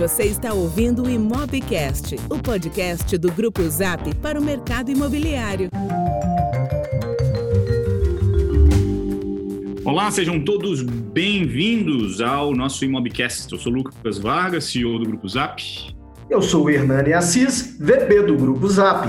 Você está ouvindo o Imobcast, o podcast do Grupo Zap para o mercado imobiliário. Olá, sejam todos bem-vindos ao nosso Imobcast. Eu sou Lucas Vargas, CEO do Grupo Zap. Eu sou o Hernani Assis, VP do Grupo Zap.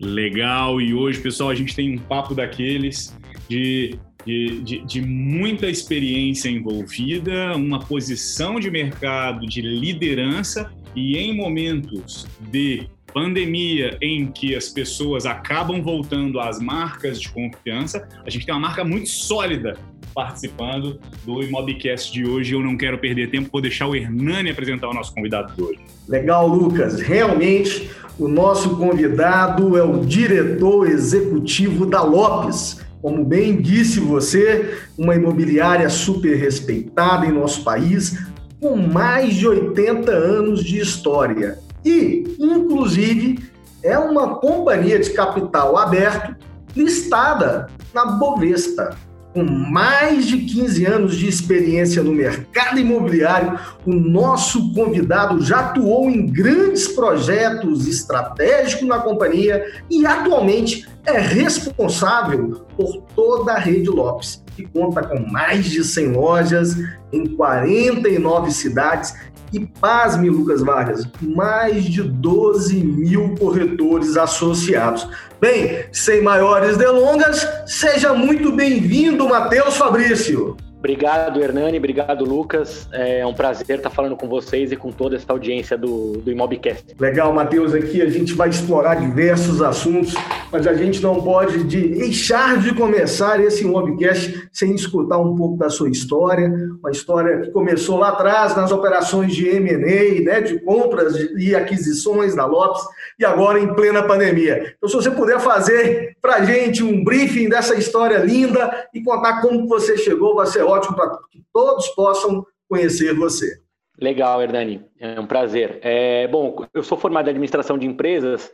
Legal, e hoje, pessoal, a gente tem um papo daqueles de de, de, de, muita experiência envolvida, uma posição de mercado de liderança e em momentos de pandemia em que as pessoas acabam voltando às marcas de confiança, a gente tem uma marca muito sólida participando do Imobcast de hoje. Eu não quero perder tempo, vou deixar o Hernani apresentar o nosso convidado de hoje. Legal, Lucas. Realmente, o nosso convidado é o diretor executivo da Lopes como bem disse você, uma imobiliária super respeitada em nosso país, com mais de 80 anos de história. E, inclusive, é uma companhia de capital aberto listada na Bovespa com mais de 15 anos de experiência no mercado imobiliário, o nosso convidado já atuou em grandes projetos estratégicos na companhia e atualmente é responsável por toda a rede Lopes, que conta com mais de 100 lojas em 49 cidades e, pasme, Lucas Vargas, mais de 12 mil corretores associados. Bem, sem maiores delongas, seja muito bem-vindo, Matheus Fabrício. Obrigado, Hernani. Obrigado, Lucas. É um prazer estar falando com vocês e com toda essa audiência do, do Imobcast. Legal, Matheus. Aqui a gente vai explorar diversos assuntos, mas a gente não pode deixar de começar esse Imobcast sem escutar um pouco da sua história. Uma história que começou lá atrás nas operações de M&A, né, de compras e aquisições da Lopes, e agora em plena pandemia. Então, se você puder fazer para a gente um briefing dessa história linda e contar como você chegou, vai ser ótimo ótimo para que todos possam conhecer você. Legal, Hernani. É um prazer. É, bom, eu sou formado em administração de empresas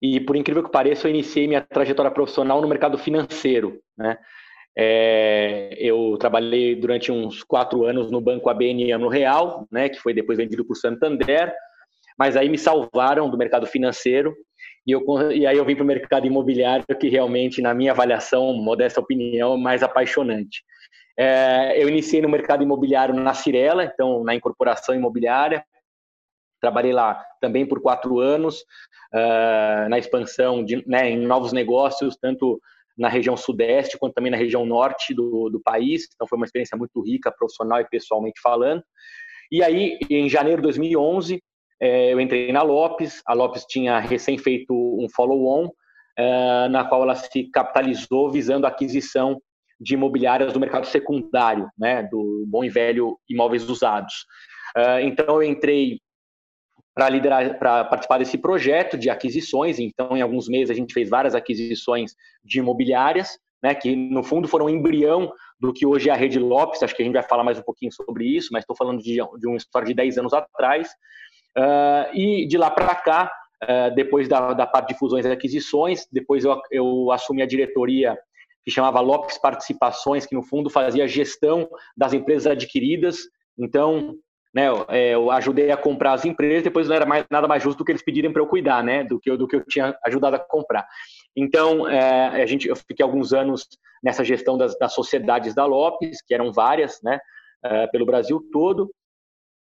e, por incrível que pareça, eu iniciei minha trajetória profissional no mercado financeiro. Né? É, eu trabalhei durante uns quatro anos no Banco ABN no Real, né, que foi depois vendido por Santander, mas aí me salvaram do mercado financeiro e, eu, e aí eu vim para o mercado imobiliário, que realmente, na minha avaliação, modesta opinião, é mais apaixonante. É, eu iniciei no mercado imobiliário na Cirela, então na incorporação imobiliária. Trabalhei lá também por quatro anos, uh, na expansão de, né, em novos negócios, tanto na região sudeste quanto também na região norte do, do país. Então foi uma experiência muito rica, profissional e pessoalmente falando. E aí, em janeiro de 2011, é, eu entrei na Lopes. A Lopes tinha recém feito um follow-on, é, na qual ela se capitalizou visando a aquisição de imobiliárias do mercado secundário, né, do bom e velho imóveis usados. Uh, então eu entrei para liderar, para participar desse projeto de aquisições. Então, em alguns meses a gente fez várias aquisições de imobiliárias, né, que no fundo foram um embrião do que hoje é a Rede Lopes. Acho que a gente vai falar mais um pouquinho sobre isso, mas estou falando de, de uma história de 10 anos atrás. Uh, e de lá para cá, uh, depois da, da parte de fusões e aquisições, depois eu, eu assumi a diretoria que chamava Lopes Participações, que no fundo fazia gestão das empresas adquiridas. Então, né, é, eu ajudei a comprar as empresas, depois não era mais, nada mais justo do que eles pedirem para eu cuidar, né, do que eu, do que eu tinha ajudado a comprar. Então, é, a gente, eu fiquei alguns anos nessa gestão das, das sociedades da Lopes, que eram várias, né, é, pelo Brasil todo.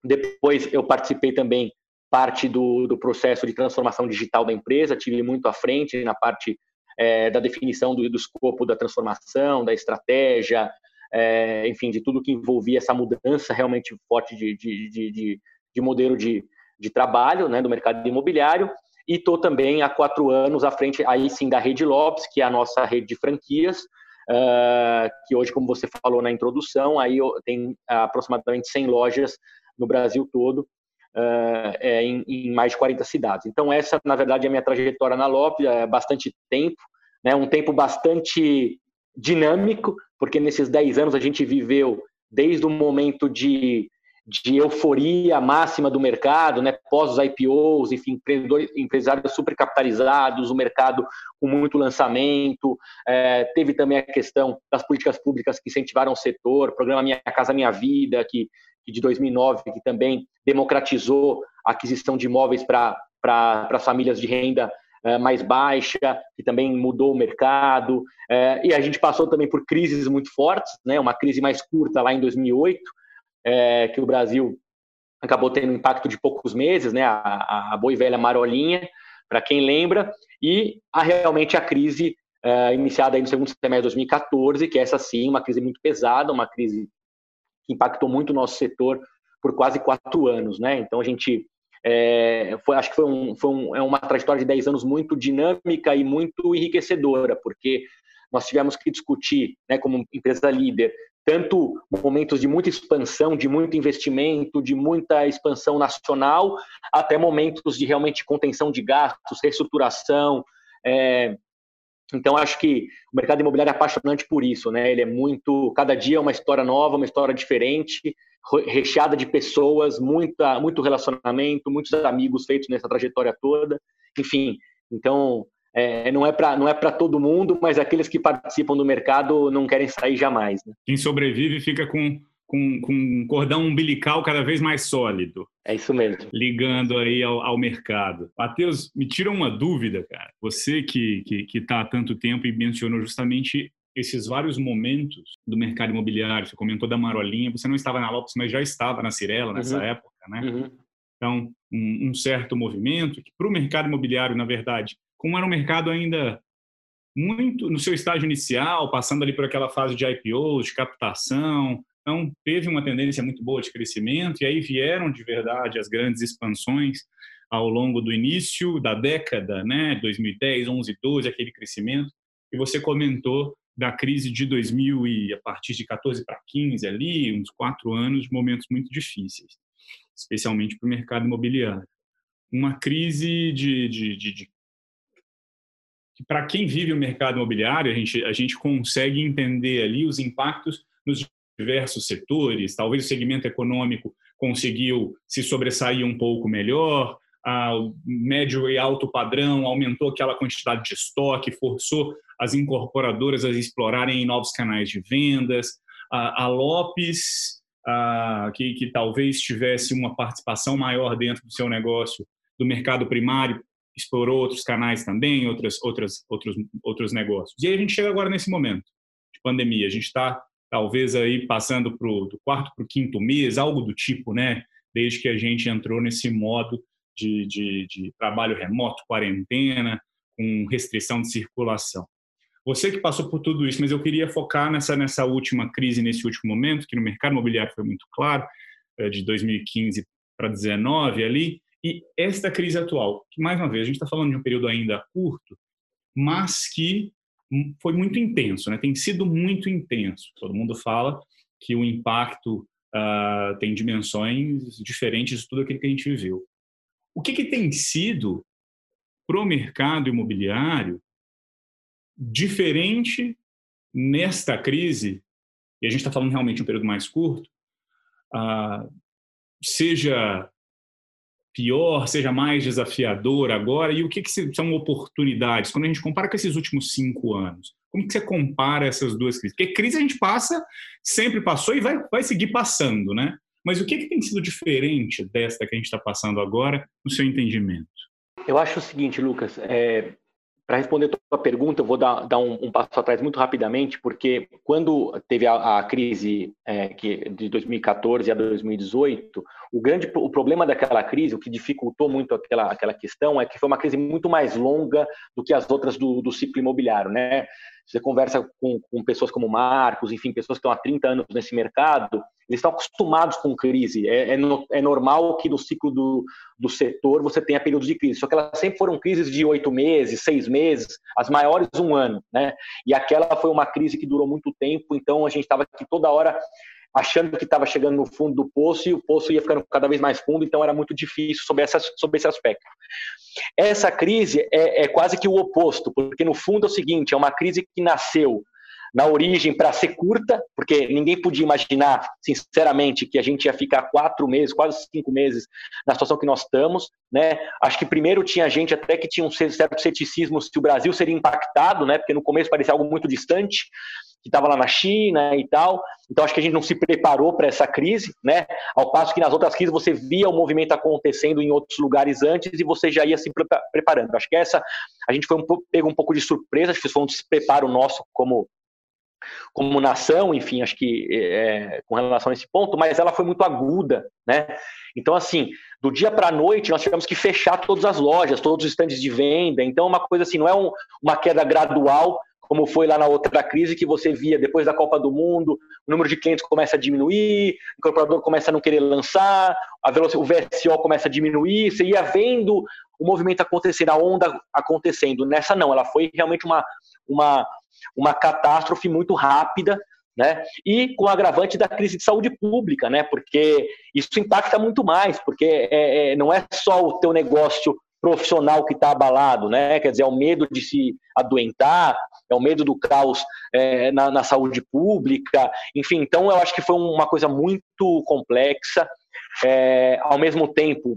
Depois eu participei também parte do, do processo de transformação digital da empresa, tive muito à frente na parte é, da definição do, do, escopo da transformação, da estratégia, é, enfim, de tudo que envolvia essa mudança realmente forte de, de, de, de modelo de, de trabalho né, do mercado imobiliário. E estou também há quatro anos à frente, aí sim, da Rede Lopes, que é a nossa rede de franquias, uh, que hoje, como você falou na introdução, aí tem aproximadamente 100 lojas no Brasil todo, é, em, em, mais de 40 cidades. Então, essa, na verdade, é a minha trajetória na Lopes, é bastante tempo, né, um tempo bastante dinâmico, porque nesses 10 anos a gente viveu desde o momento de, de euforia máxima do mercado, né, pós os IPOs, enfim, empresários supercapitalizados, o mercado com muito lançamento, é, teve também a questão das políticas públicas que incentivaram o setor, programa Minha Casa Minha Vida, que, que de 2009, que também democratizou a aquisição de imóveis para as famílias de renda é, mais baixa, que também mudou o mercado, é, e a gente passou também por crises muito fortes, né, uma crise mais curta lá em 2008, é, que o Brasil acabou tendo um impacto de poucos meses, né, a, a velha marolinha, para quem lembra, e a, realmente a crise é, iniciada no segundo semestre de 2014, que é essa sim, uma crise muito pesada, uma crise que impactou muito o nosso setor por quase quatro anos, né? Então a gente é, foi, acho que foi, um, foi um, é uma trajetória de 10 anos muito dinâmica e muito enriquecedora, porque nós tivemos que discutir, né, como empresa líder, tanto momentos de muita expansão, de muito investimento, de muita expansão nacional, até momentos de realmente contenção de gastos, reestruturação. É... Então, acho que o mercado imobiliário é apaixonante por isso, né? Ele é muito, cada dia é uma história nova, uma história diferente, recheada de pessoas, muita, muito relacionamento, muitos amigos feitos nessa trajetória toda. Enfim, então é, não é para não é para todo mundo, mas aqueles que participam do mercado não querem sair jamais. Né? Quem sobrevive fica com, com, com um cordão umbilical cada vez mais sólido. É isso mesmo. Ligando aí ao, ao mercado. Matheus, me tira uma dúvida, cara. Você que está que, que tá há tanto tempo e mencionou justamente esses vários momentos do mercado imobiliário. Você comentou da Marolinha, você não estava na Lopes, mas já estava na Cirela nessa uhum. época, né? Uhum. Então, um, um certo movimento que para o mercado imobiliário, na verdade, como era um mercado ainda muito no seu estágio inicial, passando ali por aquela fase de IPOs, de captação, então teve uma tendência muito boa de crescimento e aí vieram de verdade as grandes expansões ao longo do início da década, né, 2010, 11, 12, aquele crescimento. E você comentou da crise de 2000 e a partir de 14 para 15 ali, uns quatro anos momentos muito difíceis, especialmente para o mercado imobiliário. Uma crise de, de, de, de que para quem vive o mercado imobiliário, a gente, a gente consegue entender ali os impactos nos diversos setores. Talvez o segmento econômico conseguiu se sobressair um pouco melhor, o médio e alto padrão aumentou aquela quantidade de estoque, forçou as incorporadoras a explorarem novos canais de vendas. A, a Lopes, a, que, que talvez tivesse uma participação maior dentro do seu negócio do mercado primário, explorou outros canais também, outras, outras, outros, outros negócios. E aí a gente chega agora nesse momento de pandemia. A gente está talvez aí passando pro, do quarto para o quinto mês, algo do tipo, né? Desde que a gente entrou nesse modo de, de, de trabalho remoto, quarentena, com restrição de circulação. Você que passou por tudo isso, mas eu queria focar nessa, nessa última crise, nesse último momento, que no mercado imobiliário foi muito claro, eh, de 2015 para 2019 ali, e esta crise atual, que mais uma vez, a gente está falando de um período ainda curto, mas que foi muito intenso, né? tem sido muito intenso. Todo mundo fala que o impacto uh, tem dimensões diferentes de tudo aquilo que a gente viveu. O que, que tem sido para o mercado imobiliário diferente nesta crise, e a gente está falando realmente de um período mais curto, uh, seja pior, seja mais desafiador agora? E o que, que são oportunidades? Quando a gente compara com esses últimos cinco anos, como que você compara essas duas crises? Porque crise a gente passa, sempre passou e vai, vai seguir passando, né? Mas o que, que tem sido diferente desta que a gente está passando agora, no seu entendimento? Eu acho o seguinte, Lucas, é, para responder a tua pergunta, eu vou dar, dar um, um, passo atrás muito rapidamente, porque quando teve a, a crise é, que, de 2014 a 2018, o grande o problema daquela crise, o que dificultou muito aquela, aquela questão, é que foi uma crise muito mais longa do que as outras do, do ciclo imobiliário, né? Você conversa com, com pessoas como Marcos, enfim, pessoas que estão há 30 anos nesse mercado, eles estão acostumados com crise. É, é, é, normal que no ciclo do, do setor você tenha períodos de crise, só que elas sempre foram crises de oito meses, seis meses, as maiores um ano, né? E aquela foi uma crise que durou muito tempo, então a gente estava aqui toda hora achando que estava chegando no fundo do poço e o poço ia ficando cada vez mais fundo, então era muito difícil sobre, essa, sobre esse aspecto. Essa crise é, é quase que o oposto, porque no fundo é o seguinte: é uma crise que nasceu na origem para ser curta, porque ninguém podia imaginar, sinceramente, que a gente ia ficar quatro meses, quase cinco meses na situação que nós estamos. Né? Acho que primeiro tinha gente até que tinha um certo ceticismo se o Brasil seria impactado, né? porque no começo parecia algo muito distante que estava lá na China e tal. Então acho que a gente não se preparou para essa crise, né? Ao passo que nas outras crises você via o movimento acontecendo em outros lugares antes e você já ia se preparando. Acho que essa a gente foi um pouco, um pouco de surpresa, acho que foi um despreparo nosso como como nação, enfim, acho que é, com relação a esse ponto, mas ela foi muito aguda, né? Então, assim, do dia para a noite, nós tivemos que fechar todas as lojas, todos os estandes de venda. Então, uma coisa assim, não é um, uma queda gradual, como foi lá na outra crise, que você via depois da Copa do Mundo, o número de clientes começa a diminuir, o incorporador começa a não querer lançar, a velocidade, o VSO começa a diminuir, você ia vendo o movimento acontecendo, a onda acontecendo. Nessa não, ela foi realmente uma, uma, uma catástrofe muito rápida, né? E com o agravante da crise de saúde pública, né? Porque isso impacta muito mais, porque é, é, não é só o teu negócio profissional que está abalado, né? Quer dizer, é o medo de se adoentar, é o medo do caos é, na, na, saúde pública, enfim. Então, eu acho que foi uma coisa muito complexa. É, ao mesmo tempo,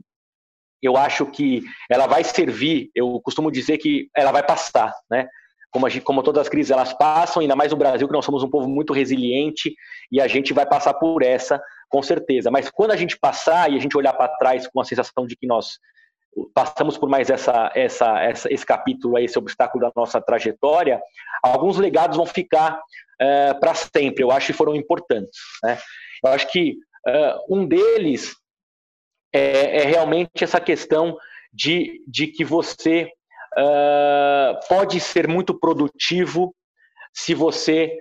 eu acho que ela vai servir. Eu costumo dizer que ela vai passar, né? Como, gente, como, todas as crises elas passam, ainda mais no Brasil, que nós somos um povo muito resiliente e a gente vai passar por essa, com certeza. Mas quando a gente passar e a gente olhar para trás com a sensação de que nós passamos por mais essa, essa, essa, esse capítulo, esse obstáculo da nossa trajetória, alguns legados vão ficar é, para sempre, eu acho que foram importantes. Né? Eu acho que é, um deles é, é, realmente essa questão de, de que você é, pode ser muito produtivo se você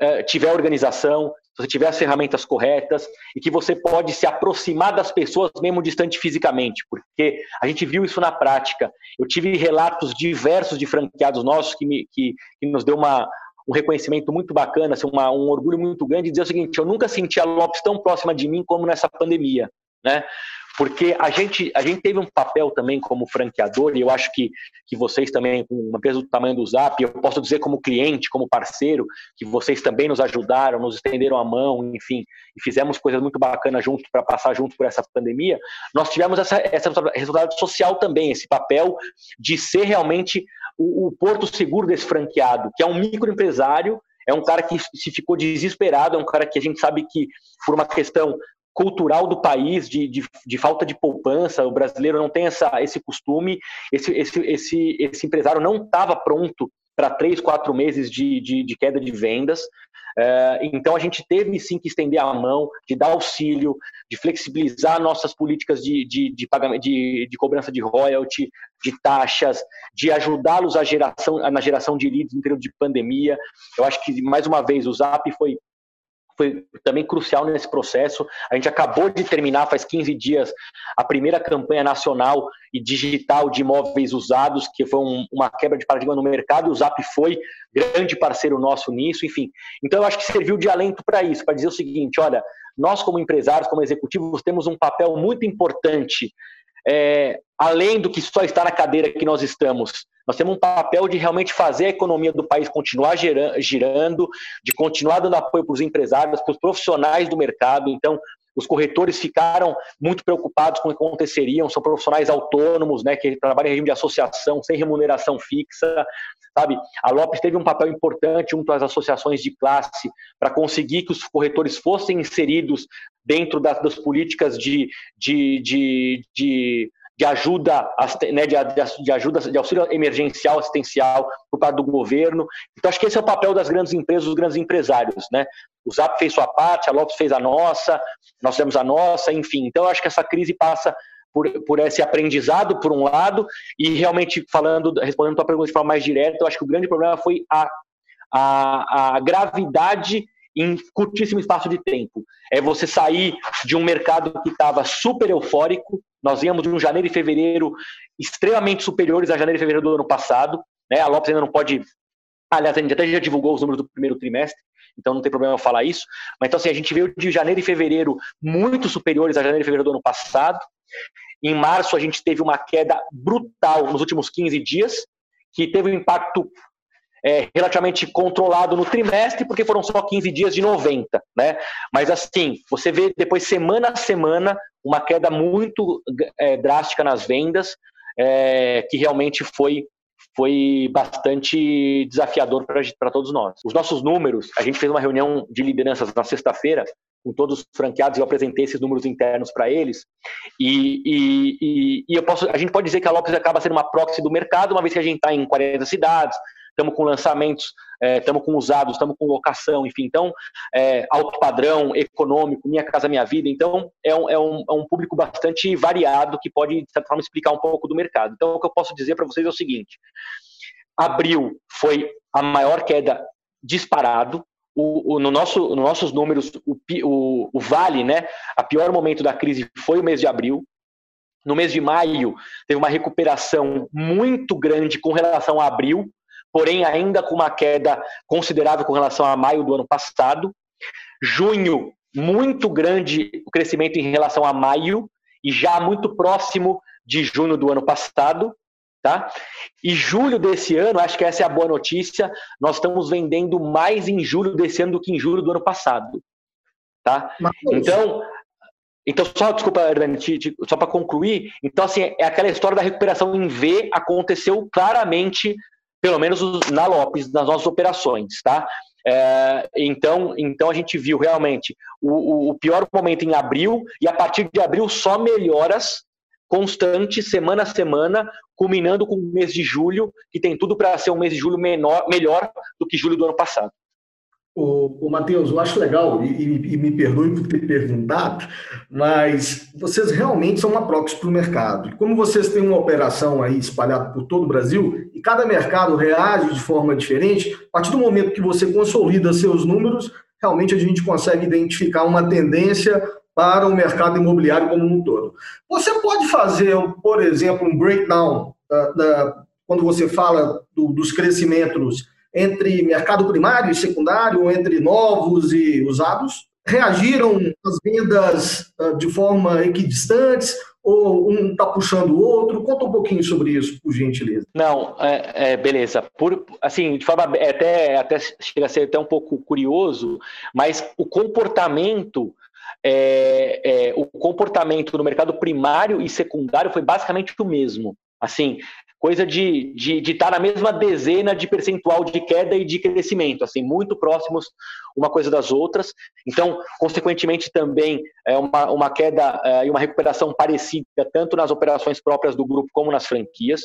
é, tiver organização, se você tiver as ferramentas corretas e que você pode se aproximar das pessoas mesmo distante fisicamente, porque a gente viu isso na prática. Eu tive relatos diversos de franqueados nossos que, me, que, que nos deu uma, um reconhecimento muito bacana, assim, uma, um orgulho muito grande de dizer o seguinte: eu nunca senti a Lopes tão próxima de mim como nessa pandemia. Né? porque a gente, a gente teve um papel também como franqueador, e eu acho que, que vocês também, com uma empresa do tamanho do Zap, eu posso dizer como cliente, como parceiro, que vocês também nos ajudaram, nos estenderam a mão, enfim, e fizemos coisas muito bacanas juntos para passar juntos por essa pandemia. Nós tivemos essa, essa resultado social também, esse papel de ser realmente o, o porto seguro desse franqueado, que é um microempresário é um cara que se ficou desesperado, é um cara que a gente sabe que, por uma questão cultural do país, de, de, de, falta de poupança. O brasileiro não tem essa, esse costume. Esse, esse, esse, esse empresário não estava pronto para três, quatro meses de, de, de queda de vendas. É, então a gente teve sim que estender a mão, de dar auxílio, de flexibilizar nossas políticas de, de, de, pagamento, de, de cobrança de royalty, de taxas, de ajudá-los geração, na geração de leads em período de pandemia. Eu acho que, mais uma vez, o Zap foi foi também crucial nesse processo. A gente acabou de terminar, faz 15 dias, a primeira campanha nacional e digital de imóveis usados, que foi um, uma quebra de paradigma no mercado. O Zap foi grande parceiro nosso nisso, enfim. Então, eu acho que serviu de alento para isso, para dizer o seguinte: olha, nós, como empresários, como executivos, temos um papel muito importante, é, além do que só estar na cadeira que nós estamos nós temos um papel de realmente fazer a economia do país continuar girando, de continuar dando apoio para os empresários, para os profissionais do mercado. Então, os corretores ficaram muito preocupados com o que aconteceriam, são profissionais autônomos, né, que trabalham em regime de associação, sem remuneração fixa, sabe? A Lopes teve um papel importante junto às associações de classe para conseguir que os corretores fossem inseridos dentro das, das políticas de, de, de, de de ajuda, né, de, de, ajuda, de auxílio emergencial, assistencial por parte do governo. Então, acho que esse é o papel das grandes empresas, dos grandes empresários, né? O Zap fez sua parte, a Lopes fez a nossa, nós fizemos a nossa, enfim. Então, acho que essa crise passa por, por esse aprendizado, por um lado, e realmente falando, respondendo a tua pergunta de forma mais direta, eu acho que o grande problema foi a, a, a gravidade em curtíssimo espaço de tempo. É você sair de um mercado que estava super eufórico, nós íamos de um janeiro e fevereiro extremamente superiores a janeiro e fevereiro do ano passado. Né? A Lopes ainda não pode. Aliás, a gente até já divulgou os números do primeiro trimestre, então não tem problema eu falar isso. Mas então, assim, a gente veio de janeiro e fevereiro muito superiores a janeiro e fevereiro do ano passado. Em março, a gente teve uma queda brutal nos últimos 15 dias, que teve um impacto é, relativamente controlado no trimestre, porque foram só 15 dias de 90, né? Mas assim, você vê depois semana a semana uma queda muito é, drástica nas vendas, é, que realmente foi foi bastante desafiador para todos nós. Os nossos números, a gente fez uma reunião de lideranças na sexta-feira com todos os franqueados, eu apresentei esses números internos para eles, e, e, e, e, eu posso, a gente pode dizer que a Lopes acaba sendo uma proxy do mercado, uma vez que a gente está em 40 cidades, estamos com lançamentos, estamos é, com usados, estamos com locação, enfim, então, é, alto padrão, econômico, Minha Casa Minha Vida, então é um, é, um, é um público bastante variado que pode, de certa forma, explicar um pouco do mercado. Então, o que eu posso dizer para vocês é o seguinte, abril foi a maior queda disparado, o, o, no nosso, nos nossos números, o, o, o vale, né, a pior momento da crise foi o mês de abril, no mês de maio, teve uma recuperação muito grande com relação a abril, porém ainda com uma queda considerável com relação a maio do ano passado. Junho, muito grande o crescimento em relação a maio e já muito próximo de junho do ano passado. Tá? E julho desse ano, acho que essa é a boa notícia, nós estamos vendendo mais em julho desse ano do que em julho do ano passado. Tá? Então, então, só, desculpa, Hernani, só para concluir, então, assim, é aquela história da recuperação em V aconteceu claramente pelo menos na Lopes, nas nossas operações, tá? É, então, então a gente viu realmente o, o, pior momento em abril e a partir de abril só melhoras constantes, semana a semana, culminando com o mês de julho, que tem tudo para ser um mês de julho menor, melhor do que julho do ano passado. O, o Matheus, eu acho legal, e, e, me perdoe por ter perguntado, mas vocês realmente são uma proxy para o mercado. E como vocês têm uma operação aí espalhada por todo o Brasil, e cada mercado reage de forma diferente, a partir do momento que você consolida seus números, realmente a gente consegue identificar uma tendência para o mercado imobiliário como um todo. Você pode fazer, por exemplo, um breakdown da, da, quando você fala do, dos crescimentos entre mercado primário e secundário, entre novos e usados? Reagiram as vendas ah, de forma equidistantes ou um está puxando o outro? Conta um pouquinho sobre isso, por gentileza. Não, é, é, beleza. Por, assim, de forma é até, até chega a ser até um pouco curioso, mas o comportamento é, é, o comportamento no mercado primário e secundário foi basicamente o mesmo. Assim, coisa de estar de, de tá na mesma dezena de percentual de queda e de crescimento, assim, muito próximos uma coisa das outras. Então, consequentemente, também é uma, uma queda é, e uma recuperação parecida, tanto nas operações próprias do grupo como nas franquias.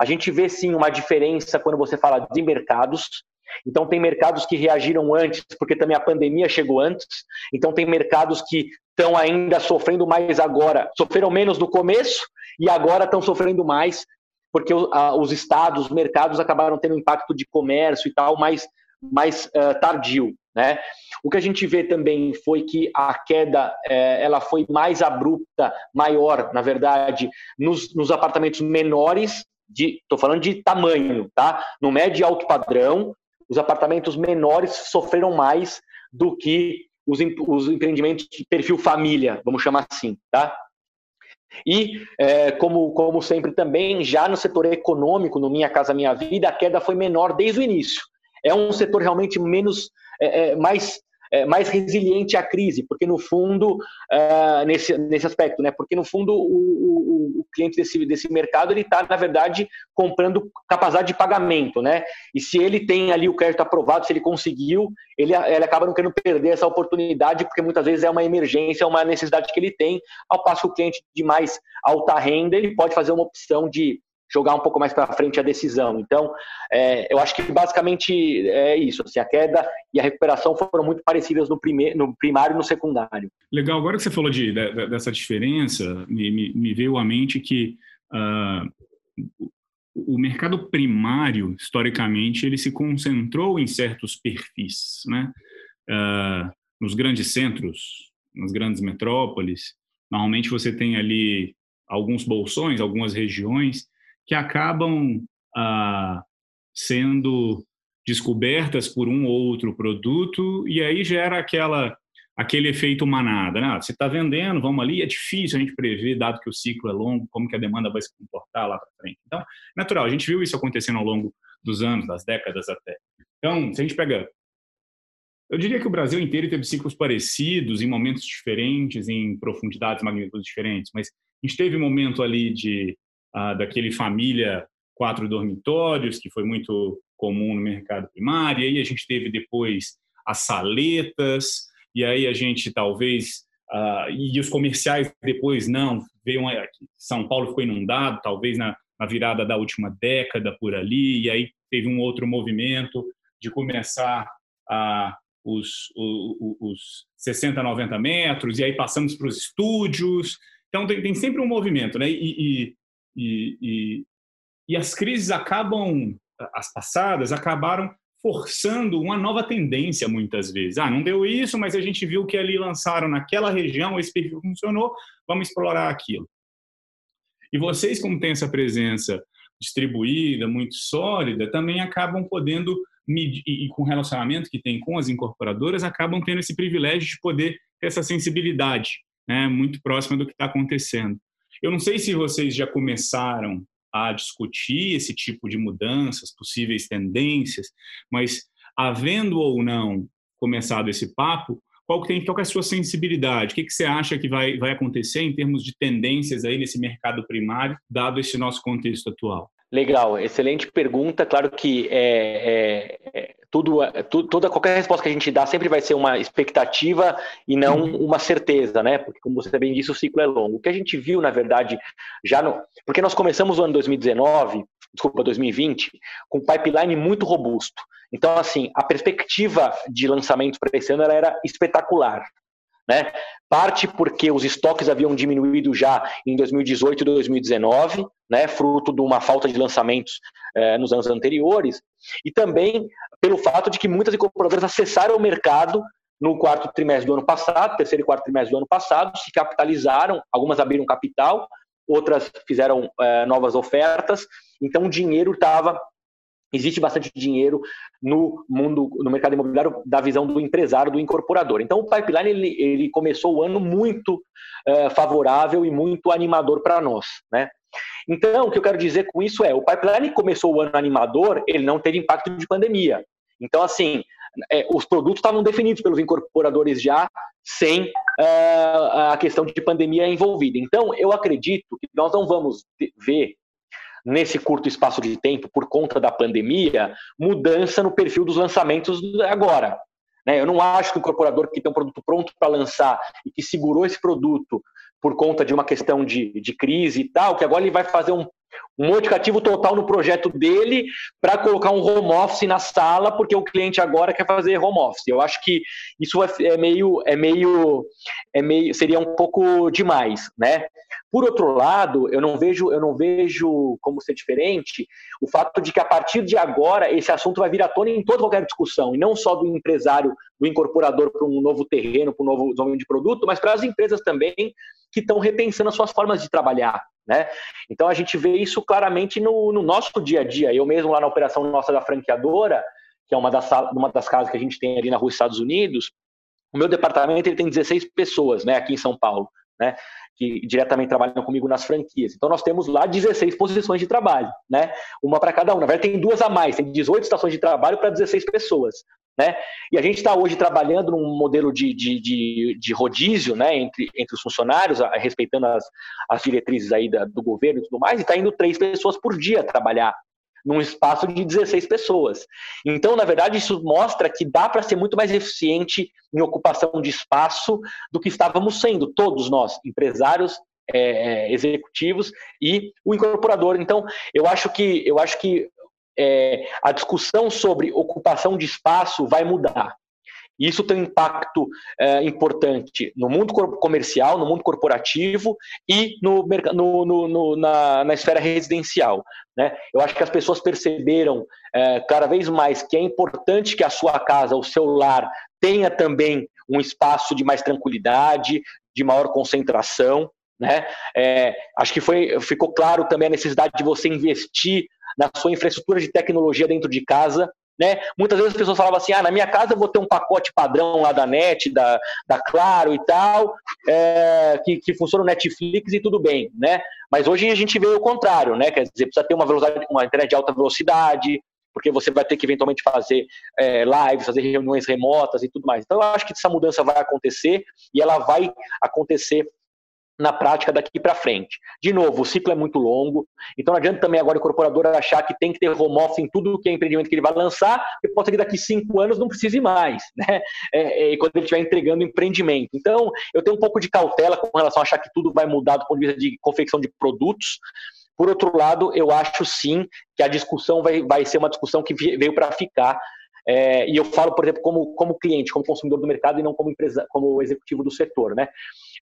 A gente vê sim uma diferença quando você fala de mercados. Então, tem mercados que reagiram antes, porque também a pandemia chegou antes. Então, tem mercados que estão ainda sofrendo mais agora, sofreram menos no começo e agora estão sofrendo mais porque os estados, os mercados acabaram tendo um impacto de comércio e tal mais, mais uh, tardio. Né? O que a gente vê também foi que a queda eh, ela foi mais abrupta, maior, na verdade, nos, nos apartamentos menores, estou falando de tamanho, tá? No médio e alto padrão, os apartamentos menores sofreram mais do que os, os empreendimentos de perfil família, vamos chamar assim, tá? E, é, como, como sempre também, já no setor econômico, no Minha Casa Minha Vida, a queda foi menor desde o início. É um setor realmente menos, é, é, mais é, mais resiliente à crise, porque no fundo, uh, nesse, nesse aspecto, né? Porque no fundo o, o, o cliente desse, desse mercado ele está, na verdade, comprando capacidade de pagamento, né? E se ele tem ali o crédito aprovado, se ele conseguiu, ele, ele acaba não querendo perder essa oportunidade, porque muitas vezes é uma emergência, é uma necessidade que ele tem, ao passo que o cliente de mais alta renda, ele pode fazer uma opção de jogar um pouco mais para frente a decisão. Então, é, eu acho que basicamente é isso. Assim, a queda e a recuperação foram muito parecidas no, primeiro, no primário e no secundário. Legal. Agora que você falou de, de dessa diferença, me, me, me, veio à mente que uh, o mercado primário, historicamente, ele se concentrou em certos perfis, né? Uh, nos grandes centros, nas grandes metrópoles, normalmente você tem ali alguns bolsões, algumas regiões que acabam ah, sendo descobertas por um ou outro produto e aí gera aquela aquele efeito manada, né? Você está vendendo, vamos ali, é difícil a gente prever, dado que o ciclo é longo, como que a demanda vai se comportar lá para frente. Então, natural, a gente viu isso acontecendo ao longo dos anos, das décadas até. Então, se a gente pega eu diria que o Brasil inteiro teve ciclos parecidos, em momentos diferentes, em profundidades, magnitudes diferentes, mas a gente teve um momento ali de uh, daquele família quatro dormitórios, que foi muito comum no mercado primário, e aí a gente teve depois as saletas, e aí a gente talvez uh, e os comerciais depois não veio São Paulo ficou inundado talvez na, na, virada da última década por ali e aí teve um outro movimento de começar a os, os, os 60, 90 metros, e aí passamos para os estúdios. Então, tem, tem, sempre um movimento, né? E, e, e, e, as crises acabam, as passadas, acabaram forçando uma nova tendência muitas vezes. Ah, não deu isso, mas a gente viu que ali lançaram naquela região, esse perfil funcionou, vamos explorar aquilo. E vocês, como têm essa presença distribuída, muito sólida, também acabam podendo e, com o relacionamento que tem com as incorporadoras, acabam tendo esse privilégio de poder ter essa sensibilidade né, muito próxima do que está acontecendo. Eu não sei se vocês já começaram a discutir esse tipo de mudanças, possíveis tendências, mas havendo ou não começado esse papo, qual que tem qual que é a sua sensibilidade? O que, que você acha que vai, vai acontecer em termos de tendências aí nesse mercado primário, dado esse nosso contexto atual? Legal, excelente pergunta. Claro que é, é, é tudo, tudo, toda qualquer resposta que a gente dá sempre vai ser uma expectativa e não uhum. uma certeza, né? Porque como você bem disse, o ciclo é longo. O que a gente viu, na verdade, já no, porque nós começamos o ano 2019, desculpa, 2020, com um pipeline muito robusto. Então, assim, a perspectiva de lançamento para esse ano era espetacular. Né? Parte porque os estoques haviam diminuído já em 2018 e 2019, né, fruto de uma falta de lançamentos eh, nos anos anteriores, e também pelo fato de que muitas incorporadoras acessaram o mercado no quarto trimestre do ano passado, terceiro e quarto trimestre do ano passado, se capitalizaram, algumas abriram capital, outras fizeram eh, novas ofertas, então o dinheiro estava existe bastante dinheiro no mundo, no mercado imobiliário, da visão do empresário, do incorporador. Então, o pipeline ele, ele começou o ano muito é, favorável e muito animador para nós, né? Então, o que eu quero dizer com isso é, o pipeline começou o ano animador, ele não teve impacto de pandemia. Então, assim, é, os produtos estavam definidos pelos incorporadores já, sem uh, a questão de pandemia envolvida. Então, eu acredito que nós não vamos ver nesse curto espaço de tempo, por conta da pandemia, mudança no perfil dos lançamentos agora. Né? Eu não acho que o incorporador que tem um produto pronto para lançar e que segurou esse produto por conta de uma questão de, de crise e tal, que agora ele vai fazer um, um modificativo total no projeto dele para colocar um home office na sala, porque o cliente agora quer fazer home office. Eu acho que isso é meio, é meio, é meio, seria um pouco demais, né? Por outro lado, eu não vejo, eu não vejo como ser diferente o fato de que a partir de agora esse assunto vai vir à tona em toda qualquer discussão, e não só do empresário, do incorporador para um novo terreno, para um novo desenvolvimento de produto, mas para as empresas também que estão repensando as suas formas de trabalhar. Né? Então a gente vê isso claramente no, no, nosso dia a dia. Eu mesmo lá na operação nossa da franqueadora, que é uma das, uma das casas que a gente tem ali na rua Estados Unidos, o meu departamento ele tem 16 pessoas né, aqui em São Paulo, né, que diretamente trabalham comigo nas franquias. Então nós temos lá 16 posições de trabalho, né, uma para cada um. Na verdade tem duas a mais, tem 18 estações de trabalho para 16 pessoas. Né? E a gente está hoje trabalhando num modelo de, de, de, de, rodízio né, entre, entre os funcionários, respeitando as, as diretrizes aí da, do governo e tudo mais, e está indo três pessoas por dia trabalhar num espaço de 16 pessoas. Então, na verdade, isso mostra que dá para ser muito mais eficiente em ocupação de espaço do que estávamos sendo, todos nós, empresários, é, é executivos e o incorporador. Então, eu acho que eu acho que é, a discussão sobre ocupação de espaço vai mudar. Isso tem um impacto é, importante no mundo comercial, no mundo corporativo e no, no, no, na, na, esfera residencial. Né? Eu acho que as pessoas perceberam é, cada vez mais que é importante que a sua casa, o seu lar, tenha também um espaço de mais tranquilidade, de maior concentração. Né? É, acho que foi, ficou claro também a necessidade de você investir na sua infraestrutura de tecnologia dentro de casa. Né? Muitas vezes as pessoas falavam assim: ah, na minha casa eu vou ter um pacote padrão lá da NET, da, da Claro e tal, é, que, que funciona o Netflix e tudo bem. Né? Mas hoje a gente vê o contrário, né? quer dizer, precisa ter uma, velocidade, uma internet de alta velocidade, porque você vai ter que eventualmente fazer é, lives, fazer reuniões remotas e tudo mais. Então, eu acho que essa mudança vai acontecer e ela vai acontecer na prática daqui para frente. De novo, o ciclo é muito longo, então não adianta também agora o incorporador achar que tem que ter home office em tudo que é empreendimento que ele vai lançar, porque pode ser que daqui cinco anos não precise mais, né? É, é, quando ele estiver entregando empreendimento. Então, eu tenho um pouco de cautela com relação a achar que tudo vai mudar do ponto de vista de confecção de produtos. Por outro lado, eu acho sim que a discussão vai, vai ser uma discussão que veio para ficar é, e eu falo, por exemplo, como, como cliente, como consumidor do mercado e não como empresa, como executivo do setor, né?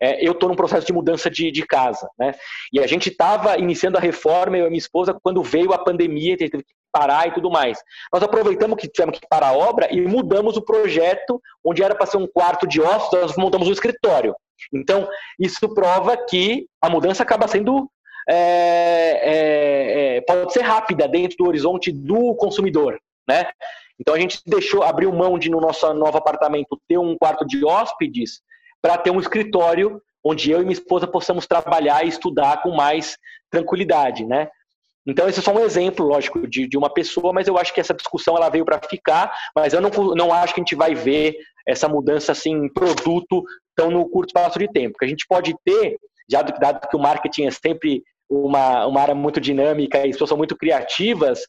É, eu estou num processo de mudança de, de casa, né? E a gente estava iniciando a reforma, eu e minha esposa, quando veio a pandemia, teve que parar e tudo mais. Nós aproveitamos que tivemos que parar a obra e mudamos o projeto, onde era para ser um quarto de hóspedes, nós montamos um escritório. Então, isso prova que a mudança acaba sendo é, é, é, pode ser rápida dentro do horizonte do consumidor, né? Então a gente deixou, abriu mão de no nosso novo apartamento ter um quarto de hóspedes para ter um escritório onde eu e minha esposa possamos trabalhar e estudar com mais tranquilidade, né? Então esse é só um exemplo, lógico, de, de uma pessoa, mas eu acho que essa discussão ela veio para ficar, mas eu não, não acho que a gente vai ver essa mudança assim em produto tão no curto espaço de tempo. Que a gente pode ter, já dado que o marketing é sempre uma, uma área muito dinâmica e as pessoas são muito criativas,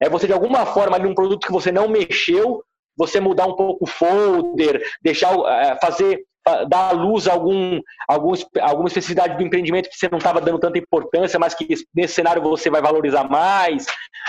é você de alguma forma ali um produto que você não mexeu, você mudar um pouco o folder, deixar é, fazer dar à luz algum, algum, alguma especificidade do empreendimento que você não estava dando tanta importância, mas que nesse cenário você vai valorizar mais,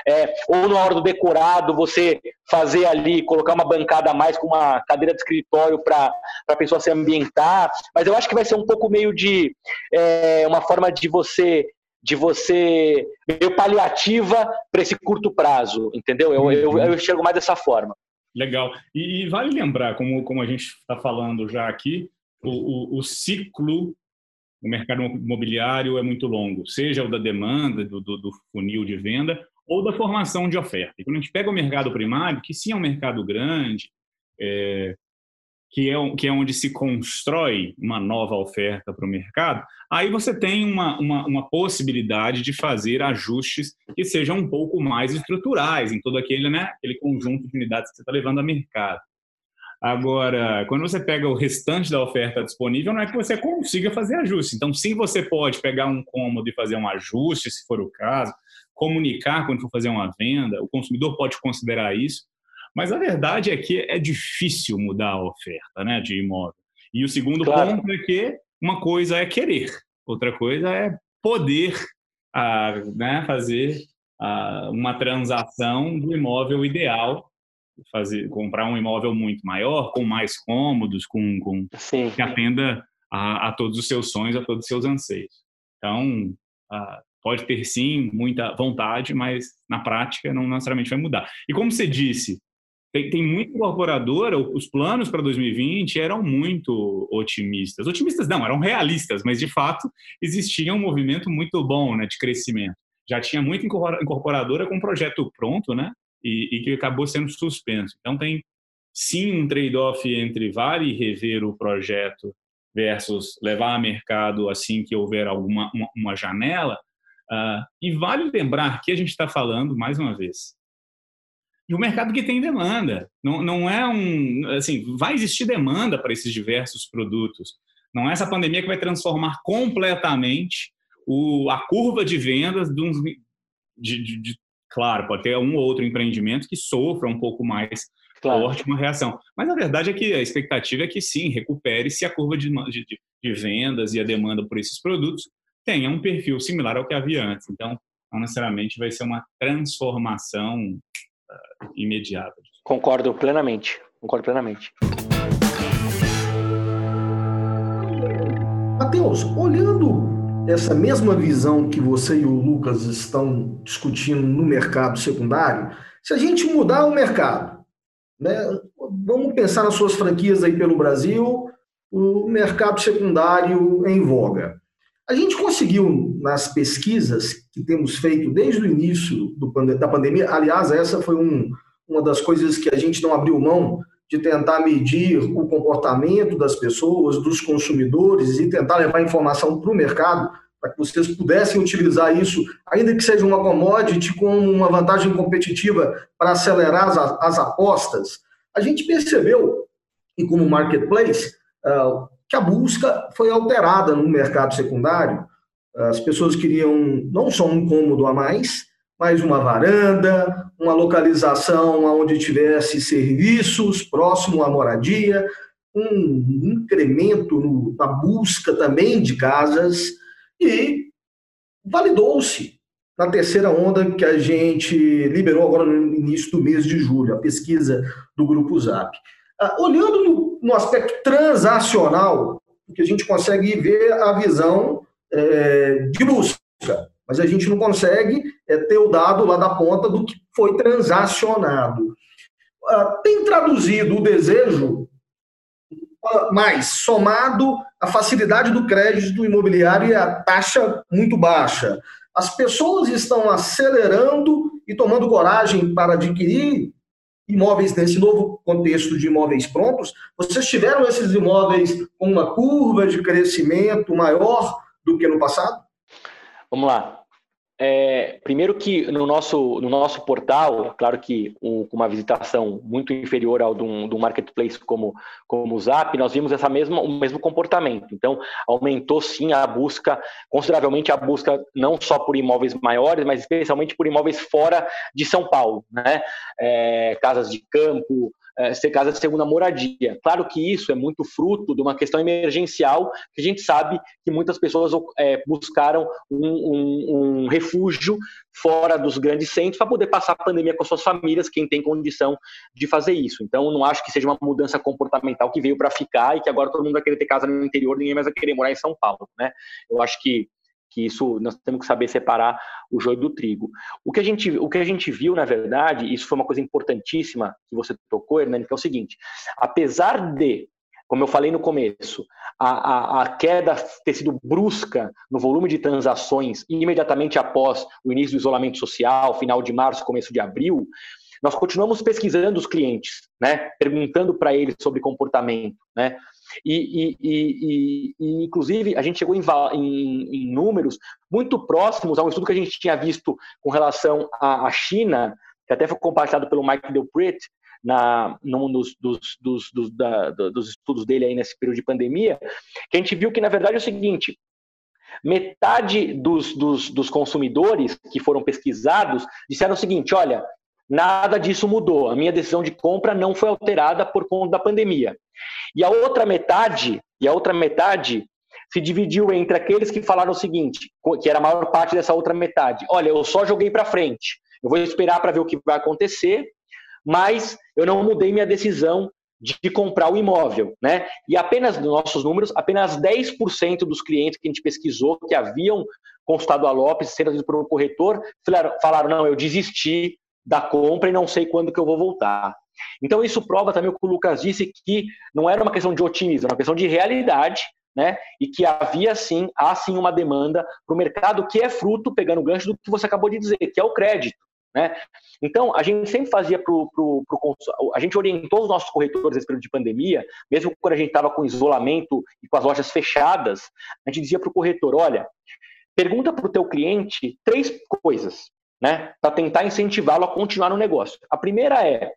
é, ou na hora do decorado você fazer ali, colocar uma bancada a mais com uma cadeira de escritório para a pessoa se ambientar, mas eu acho que vai ser um pouco meio de é, uma forma de você de você meio paliativa para esse curto prazo, entendeu? Eu, eu, eu enxergo mais dessa forma. Legal. E, e, vale lembrar, como, como a gente está falando já aqui, o, o, o, ciclo do mercado imobiliário é muito longo, seja o da demanda, do, do, do, funil de venda, ou da formação de oferta. E quando a gente pega o mercado primário, que sim é um mercado grande, é, que é, que é onde se constrói uma nova oferta para o mercado, aí você tem uma, uma, uma, possibilidade de fazer ajustes que sejam um pouco mais estruturais em todo aquele, né, aquele conjunto de unidades que você está levando a mercado. Agora, quando você pega o restante da oferta disponível, não é que você consiga fazer ajuste. Então, sim, você pode pegar um cômodo e fazer um ajuste, se for o caso, comunicar quando for fazer uma venda, o consumidor pode considerar isso, mas a verdade é que é difícil mudar a oferta né, de imóvel. E o segundo claro. ponto é que uma coisa é querer, outra coisa é poder ah, né, fazer ah, uma transação do imóvel ideal, fazer, comprar um imóvel muito maior, com mais cômodos, com, com que atenda a, a, todos os seus sonhos, a todos os seus anseios. Então, ah, pode ter sim muita vontade, mas na prática não necessariamente vai mudar. E como você disse, tem, tem muita incorporadora, os planos para 2020 eram muito otimistas. Otimistas não, eram realistas, mas de fato existia um movimento muito bom né, de crescimento. Já tinha muita incorporadora com projeto pronto, né? E, e que acabou sendo suspenso. Então tem sim um trade-off entre vale rever o projeto versus levar a mercado assim que houver alguma uma, uma janela. Uh, e vale lembrar que a gente está falando, mais uma vez, e o mercado que tem demanda. Não, não é um. Assim, vai existir demanda para esses diversos produtos. Não é essa pandemia que vai transformar completamente o, a curva de vendas de, de, de, de, Claro, pode ter um ou outro empreendimento que sofra um pouco mais claro. forte uma reação. Mas a verdade é que a expectativa é que sim, recupere-se a curva de, de, de vendas e a demanda por esses produtos tenha um perfil similar ao que havia antes. Então, não necessariamente vai ser uma transformação imediata. Concordo plenamente. Concordo plenamente. Matheus, olhando essa mesma visão que você e o Lucas estão discutindo no mercado secundário, se a gente mudar o mercado, né, vamos pensar nas suas franquias aí pelo Brasil, o mercado secundário em voga. A gente conseguiu, nas pesquisas que temos feito desde o início do, da pandemia, aliás, essa foi um, uma das coisas que a gente não abriu mão de tentar medir o comportamento das pessoas, dos consumidores e tentar levar informação para o mercado para que vocês pudessem utilizar isso, ainda que seja uma commodity com uma vantagem competitiva para acelerar as, as apostas, a gente percebeu, e como marketplace, uh, que a busca foi alterada no mercado secundário. As pessoas queriam não só um cômodo a mais, mas uma varanda, uma localização onde tivesse serviços próximo à moradia, um incremento no, na busca também de casas e validou-se na terceira onda que a gente liberou agora no início do mês de julho, a pesquisa do Grupo Zap. Ah, olhando no, no, aspecto transacional, que a gente consegue ver a visão é, de busca, mas a gente não consegue é, ter o dado lá da ponta do que foi transacionado. Ah, tem traduzido o desejo mais somado à facilidade do crédito imobiliário e a taxa muito baixa. As pessoas estão acelerando e tomando coragem para adquirir imóveis nesse novo contexto de imóveis prontos. Vocês tiveram esses imóveis com uma curva de crescimento maior do que no passado? Vamos lá. É, primeiro que no nosso, no nosso portal, claro que um, com uma visitação muito inferior ao de um, de um, marketplace como, como o Zap, nós vimos essa mesma, o mesmo comportamento. Então, aumentou sim a busca, consideravelmente a busca não só por imóveis maiores, mas especialmente por imóveis fora de São Paulo, né? É, casas de campo, é, ser casa de segunda moradia. Claro que isso é muito fruto de uma questão emergencial, que a gente sabe que muitas pessoas é, buscaram um, um, um, refúgio fora dos grandes centros para poder passar a pandemia com suas famílias, quem tem condição de fazer isso. Então, não acho que seja uma mudança comportamental que veio para ficar e que agora todo mundo vai querer ter casa no interior, ninguém mais vai querer morar em São Paulo. Né? Eu acho que que isso nós temos que saber separar o joio do trigo. O que a gente, o que a gente viu, na verdade, isso foi uma coisa importantíssima que você tocou, Hernani, que é o seguinte: apesar de, como eu falei no começo, a, a, a queda ter sido brusca no volume de transações imediatamente após o início do isolamento social, final de março, começo de abril, nós continuamos pesquisando os clientes, né? Perguntando para eles sobre comportamento, né? E, e, e, e, inclusive, a gente chegou em, em, em, números muito próximos a um estudo que a gente tinha visto com relação à, à China, que até foi compartilhado pelo Mike Delprit, na, num dos, dos, dos, dos, da, dos estudos dele aí nesse período de pandemia, que a gente viu que, na verdade, é o seguinte, metade dos, dos, dos consumidores que foram pesquisados disseram o seguinte, olha, Nada disso mudou. A minha decisão de compra não foi alterada por conta da pandemia. E a outra metade, e a outra metade se dividiu entre aqueles que falaram o seguinte, que era a maior parte dessa outra metade. Olha, eu só joguei para frente. Eu vou esperar para ver o que vai acontecer, mas eu não mudei minha decisão de comprar o imóvel, né? E apenas nos nossos números, apenas 10% dos clientes que a gente pesquisou que haviam consultado a Lopes, sendo por um corretor, falaram, falaram, não, eu desisti da compra e não sei quando que eu vou voltar. Então isso prova também o que o Lucas disse que não era uma questão de otimismo, era uma questão de realidade, né? E que havia sim, há sim uma demanda para o mercado que é fruto, pegando o gancho do que você acabou de dizer, que é o crédito. Né? Então, a gente sempre fazia para o. A gente orientou os nossos corretores nesse período de pandemia, mesmo quando a gente estava com isolamento e com as lojas fechadas, a gente dizia para o corretor: olha, pergunta para o teu cliente três coisas né, para tentar incentivá-lo a continuar no negócio. A primeira é,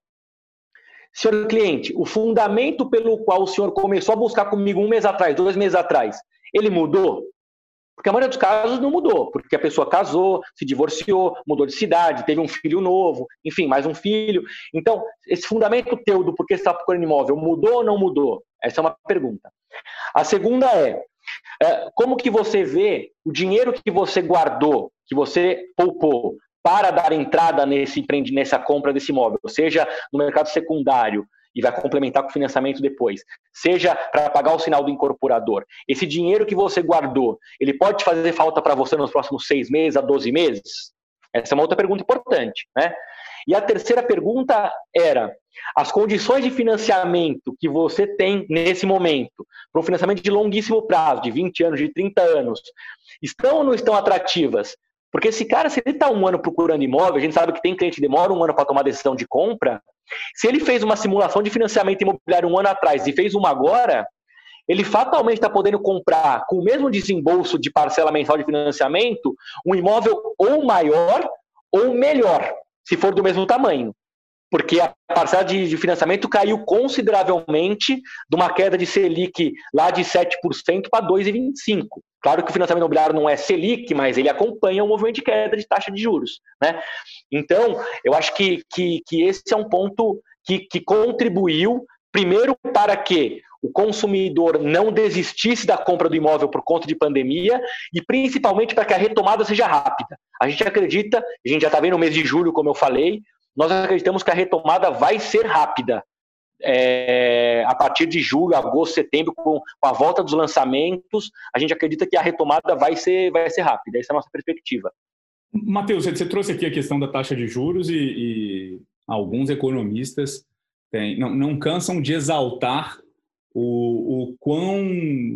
senhor cliente, o fundamento pelo qual o senhor começou a buscar comigo um mês atrás, dois meses atrás, ele mudou? Porque a maioria dos casos não mudou, porque a pessoa casou, se divorciou, mudou de cidade, teve um filho novo, enfim, mais um filho. Então, esse fundamento teu do porquê você está procurando imóvel mudou ou não mudou? Essa é uma pergunta. A segunda é, é como que você vê o dinheiro que você guardou, que você poupou, para dar entrada nesse nessa compra desse imóvel, seja no mercado secundário e vai complementar com o financiamento depois, seja para pagar o sinal do incorporador. Esse dinheiro que você guardou, ele pode fazer falta para você nos próximos seis meses a 12 meses? Essa é uma outra pergunta importante, né? E a terceira pergunta era: as condições de financiamento que você tem nesse momento, para um financiamento de longuíssimo prazo, de 20 anos, de 30 anos, estão ou não estão atrativas porque esse cara, se ele está um ano procurando imóvel, a gente sabe que tem cliente que demora um ano para tomar decisão de compra. Se ele fez uma simulação de financiamento imobiliário um ano atrás e fez uma agora, ele fatalmente está podendo comprar, com o mesmo desembolso de parcela mensal de financiamento, um imóvel ou maior ou melhor, se for do mesmo tamanho. Porque a parcela de, de financiamento caiu consideravelmente de uma queda de Selic lá de 7% para 2,25%. Claro que o financiamento imobiliário não é Selic, mas ele acompanha o movimento de queda de taxa de juros. Né? Então, eu acho que, que, que esse é um ponto que, que contribuiu, primeiro, para que o consumidor não desistisse da compra do imóvel por conta de pandemia e principalmente para que a retomada seja rápida. A gente acredita, a gente já está vendo no mês de julho, como eu falei, nós acreditamos que a retomada vai ser rápida. É, a partir de julho, agosto, setembro, com, a volta dos lançamentos, a gente acredita que a retomada vai ser, vai ser rápida. Essa é a nossa perspectiva. Matheus, você trouxe aqui a questão da taxa de juros e, e alguns economistas têm, não, não cansam de exaltar o, o quão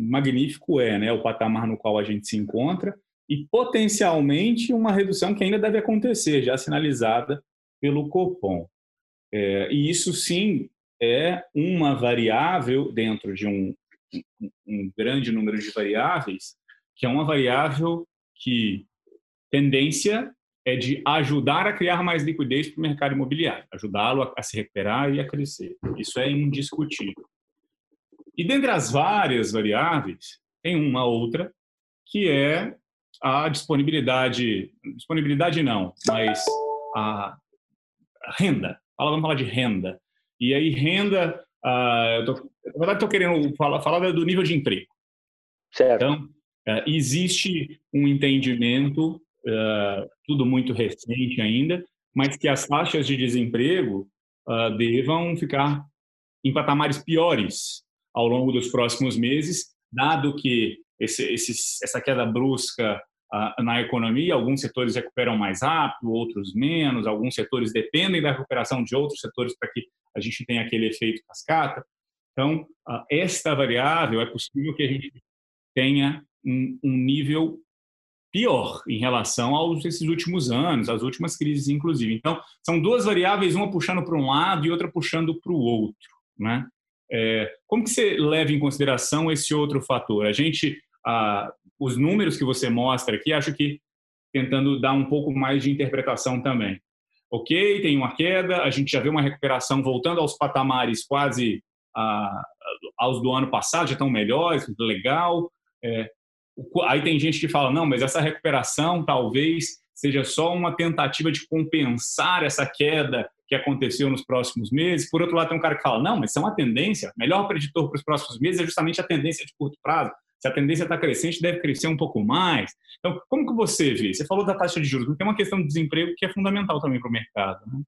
magnífico é né, o patamar no qual a gente se encontra e potencialmente uma redução que ainda deve acontecer, já sinalizada pelo Copom. É, e isso sim é uma variável dentro de um, um grande número de variáveis, que é uma variável que tendência é de ajudar a criar mais liquidez para o mercado imobiliário, ajudá-lo a, a, se recuperar e a crescer. Isso é indiscutível. E dentre as várias variáveis, tem uma outra que é a disponibilidade, disponibilidade não, mas a renda. Vamos falar de renda. E aí renda, uh, tô, na verdade estou querendo falar, falar do nível de emprego. Certo. Então, uh, existe um entendimento, uh, tudo muito recente ainda, mas que as taxas de desemprego devam ficar em patamares piores ao longo dos próximos meses, dado que esse, esse, essa queda brusca na economia, alguns setores recuperam mais rápido, outros menos, alguns setores dependem da recuperação de outros setores para que a gente tenha aquele efeito cascata. Então, esta variável é possível que a gente tenha um, nível pior em relação aos esses últimos anos, as últimas crises, inclusive. Então, são duas variáveis, uma puxando para um lado e outra puxando para o outro, né? É, como que você leva em consideração esse outro fator? A gente, os números que você mostra aqui, acho que tentando dar um pouco mais de interpretação também. Ok, tem uma queda, a gente já vê uma recuperação voltando aos patamares quase aos do ano passado, já estão melhores, legal. É, aí tem gente que fala, não, mas essa recuperação talvez seja só uma tentativa de compensar essa queda que aconteceu nos próximos meses. Por outro lado, tem um cara que fala: não, mas isso é uma tendência. O melhor preditor para os próximos meses é justamente a tendência de curto prazo. Se a tendência está crescente, deve crescer um pouco mais. Então, como que você vê? Você falou da taxa de juros, tem uma questão de desemprego que é fundamental também para o mercado. Né?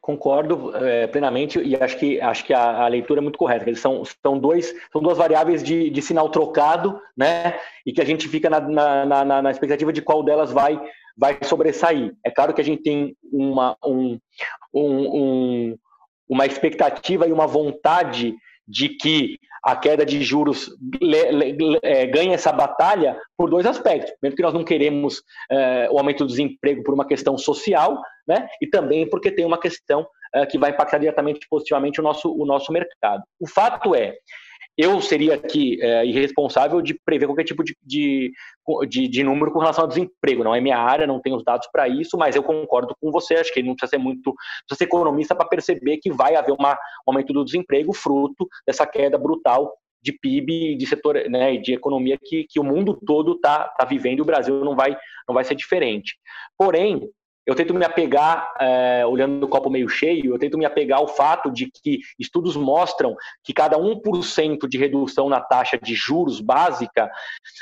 Concordo é, plenamente e acho que, acho que a, a, leitura é muito correta. Eles são, são, dois, são duas variáveis de, de sinal trocado, né? E que a gente fica na, na, na, na expectativa de qual delas vai vai sobressair. É claro que a gente tem uma, um, um, uma expectativa e uma vontade de que a queda de juros é, ganhe essa batalha por dois aspectos. Primeiro que nós não queremos é, o aumento do desemprego por uma questão social, né? e também porque tem uma questão é, que vai impactar diretamente positivamente o nosso, o nosso mercado. O fato é eu seria aqui é, irresponsável de prever qualquer tipo de, de, de, de, número com relação ao desemprego. Não é minha área, não tenho os dados para isso, mas eu concordo com você. Acho que não precisa ser muito, precisa ser economista para perceber que vai haver uma, um aumento do desemprego fruto dessa queda brutal de PIB, de setor, né, de economia que, que o mundo todo está tá vivendo e o Brasil não vai, não vai ser diferente. Porém, eu tento me apegar, é, olhando o copo meio cheio, eu tento me apegar ao fato de que estudos mostram que cada 1% de redução na taxa de juros básica,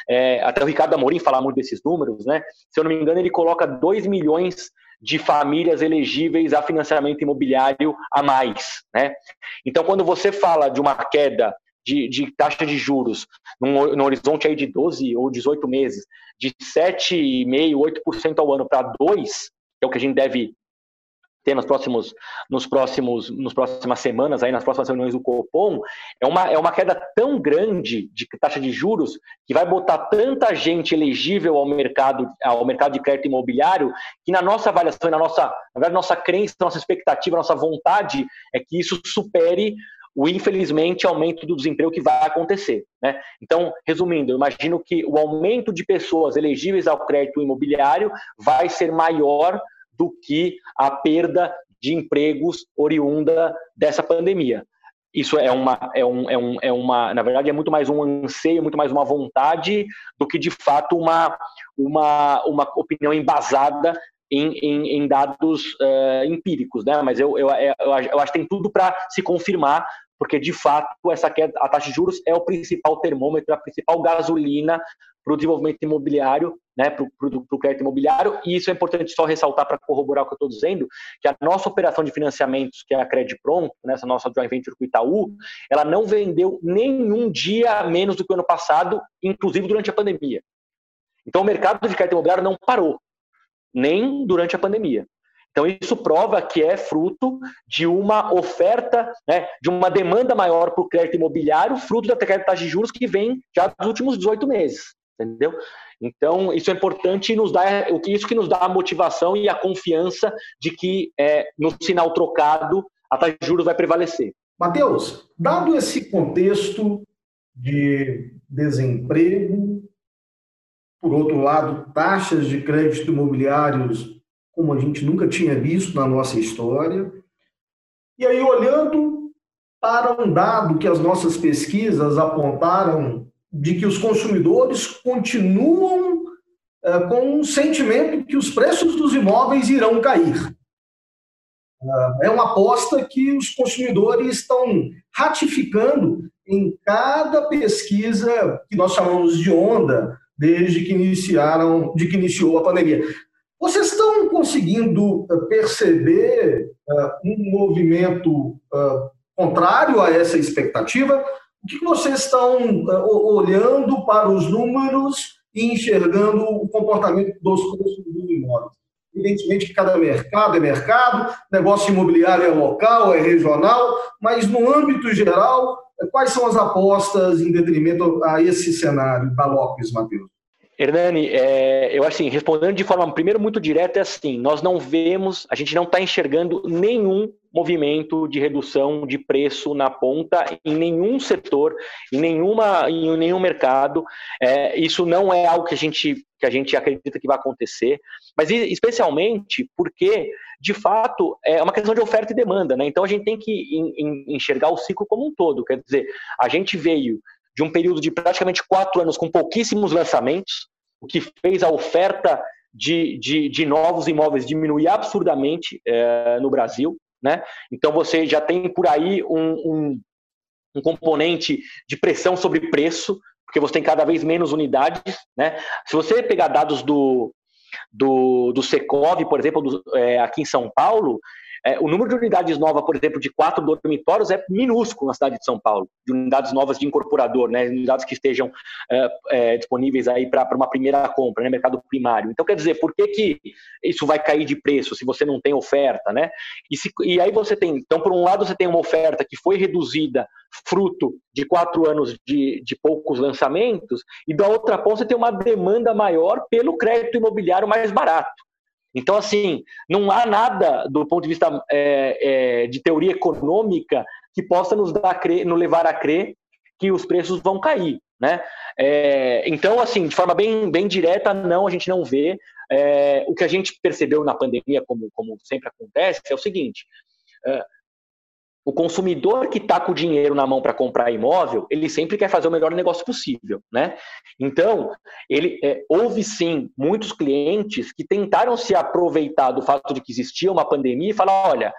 é, até o Ricardo Amorim fala muito desses números, né? Se eu não me engano, ele coloca 2 milhões de famílias elegíveis a financiamento imobiliário a mais, né? Então, quando você fala de uma queda de, de, taxa de juros num, num, horizonte aí de 12 ou 18 meses, de 7,5%, 8% ao ano para 2%, que é o que a gente deve ter nos próximos, nos próximos, nos próximas semanas, aí nas próximas reuniões do Copom, é uma, é uma queda tão grande de taxa de juros que vai botar tanta gente elegível ao mercado, ao mercado de crédito imobiliário, que na nossa avaliação, na nossa, na verdade, nossa crença, nossa expectativa, nossa vontade é que isso supere o infelizmente aumento do desemprego que vai acontecer. Né? Então, resumindo, eu imagino que o aumento de pessoas elegíveis ao crédito imobiliário vai ser maior do que a perda de empregos oriunda dessa pandemia. Isso é uma, é, um, é, um, é uma, na verdade, é muito mais um anseio, muito mais uma vontade do que de fato uma, uma, uma opinião embasada em, em, em dados uh, empíricos, né? Mas eu, eu, eu, eu acho que tem tudo para se confirmar, porque de fato essa queda, a taxa de juros é o principal termômetro, a principal gasolina para o desenvolvimento imobiliário, né, para o crédito imobiliário, e isso é importante só ressaltar para corroborar o que eu estou dizendo, que a nossa operação de financiamentos, que é a Credit Pronto, né, essa nossa joint venture com o Itaú, ela não vendeu nenhum dia menos do que o ano passado, inclusive durante a pandemia. Então o mercado de crédito imobiliário não parou, nem durante a pandemia. Então, isso prova que é fruto de uma oferta, né, de uma demanda maior para o crédito imobiliário, fruto da queda de juros que vem já dos últimos 18 meses entendeu? Então, isso é importante e nos dá, isso que nos dá a motivação e a confiança de que é, no sinal trocado a taxa de juros vai prevalecer. Matheus, dado esse contexto de desemprego, por outro lado, taxas de crédito imobiliários como a gente nunca tinha visto na nossa história, e aí olhando para um dado que as nossas pesquisas apontaram de que os consumidores continuam uh, com um sentimento que os preços dos imóveis irão cair. Uh, é uma aposta que os consumidores estão ratificando em cada pesquisa que nós chamamos de onda desde que iniciaram, de que iniciou a pandemia. Vocês estão conseguindo perceber uh, um movimento contrário a essa expectativa? O que vocês estão eh, olhando para os números e enxergando o comportamento dos preços dos imóveis? Evidentemente que cada mercado é mercado, negócio imobiliário é local, é regional, mas no âmbito geral, eh, quais são as apostas em detrimento a esse cenário da Lopes, Matheus? Hernani, é, eu assim, respondendo de forma primeiro muito direta, é assim, nós não vemos, a gente não está enxergando nenhum movimento de redução de preço na ponta em nenhum setor, em, nenhuma, em nenhum mercado. É, isso não é algo que a, gente, que a gente acredita que vai acontecer, mas especialmente porque, de fato, é uma questão de oferta e demanda. Né? Então a gente tem que enxergar o ciclo como um todo. Quer dizer, a gente veio de um período de praticamente quatro anos com pouquíssimos lançamentos, o que fez a oferta de, de, de novos imóveis diminuir absurdamente é, no Brasil. Né? Então você já tem por aí um, um, um, componente de pressão sobre preço, porque você tem cada vez menos unidades. Né? Se você pegar dados do, do, do Secov, por exemplo, do, é, aqui em São Paulo, é, o número de unidades novas, por exemplo, de quatro dormitórios é minúsculo na cidade de São Paulo, de unidades novas de incorporador, né, unidades que estejam é, é, disponíveis aí para uma primeira compra, né, mercado primário. Então, quer dizer, por que, que isso vai cair de preço se você não tem oferta, né? E, se, e aí você tem, então, por um lado, você tem uma oferta que foi reduzida fruto de quatro anos de, de poucos lançamentos, e da outra ponta você tem uma demanda maior pelo crédito imobiliário mais barato. Então, assim, não há nada do ponto de vista é, é, de teoria econômica que possa nos, dar crer, nos levar a crer que os preços vão cair. Né? É, então, assim, de forma bem, bem direta, não, a gente não vê. É, o que a gente percebeu na pandemia, como, como sempre acontece, é o seguinte: é, o consumidor que está com o dinheiro na mão para comprar imóvel, ele sempre quer fazer o melhor negócio possível, né? Então, ele é, houve sim muitos clientes que tentaram se aproveitar do fato de que existia uma pandemia e falar, olha,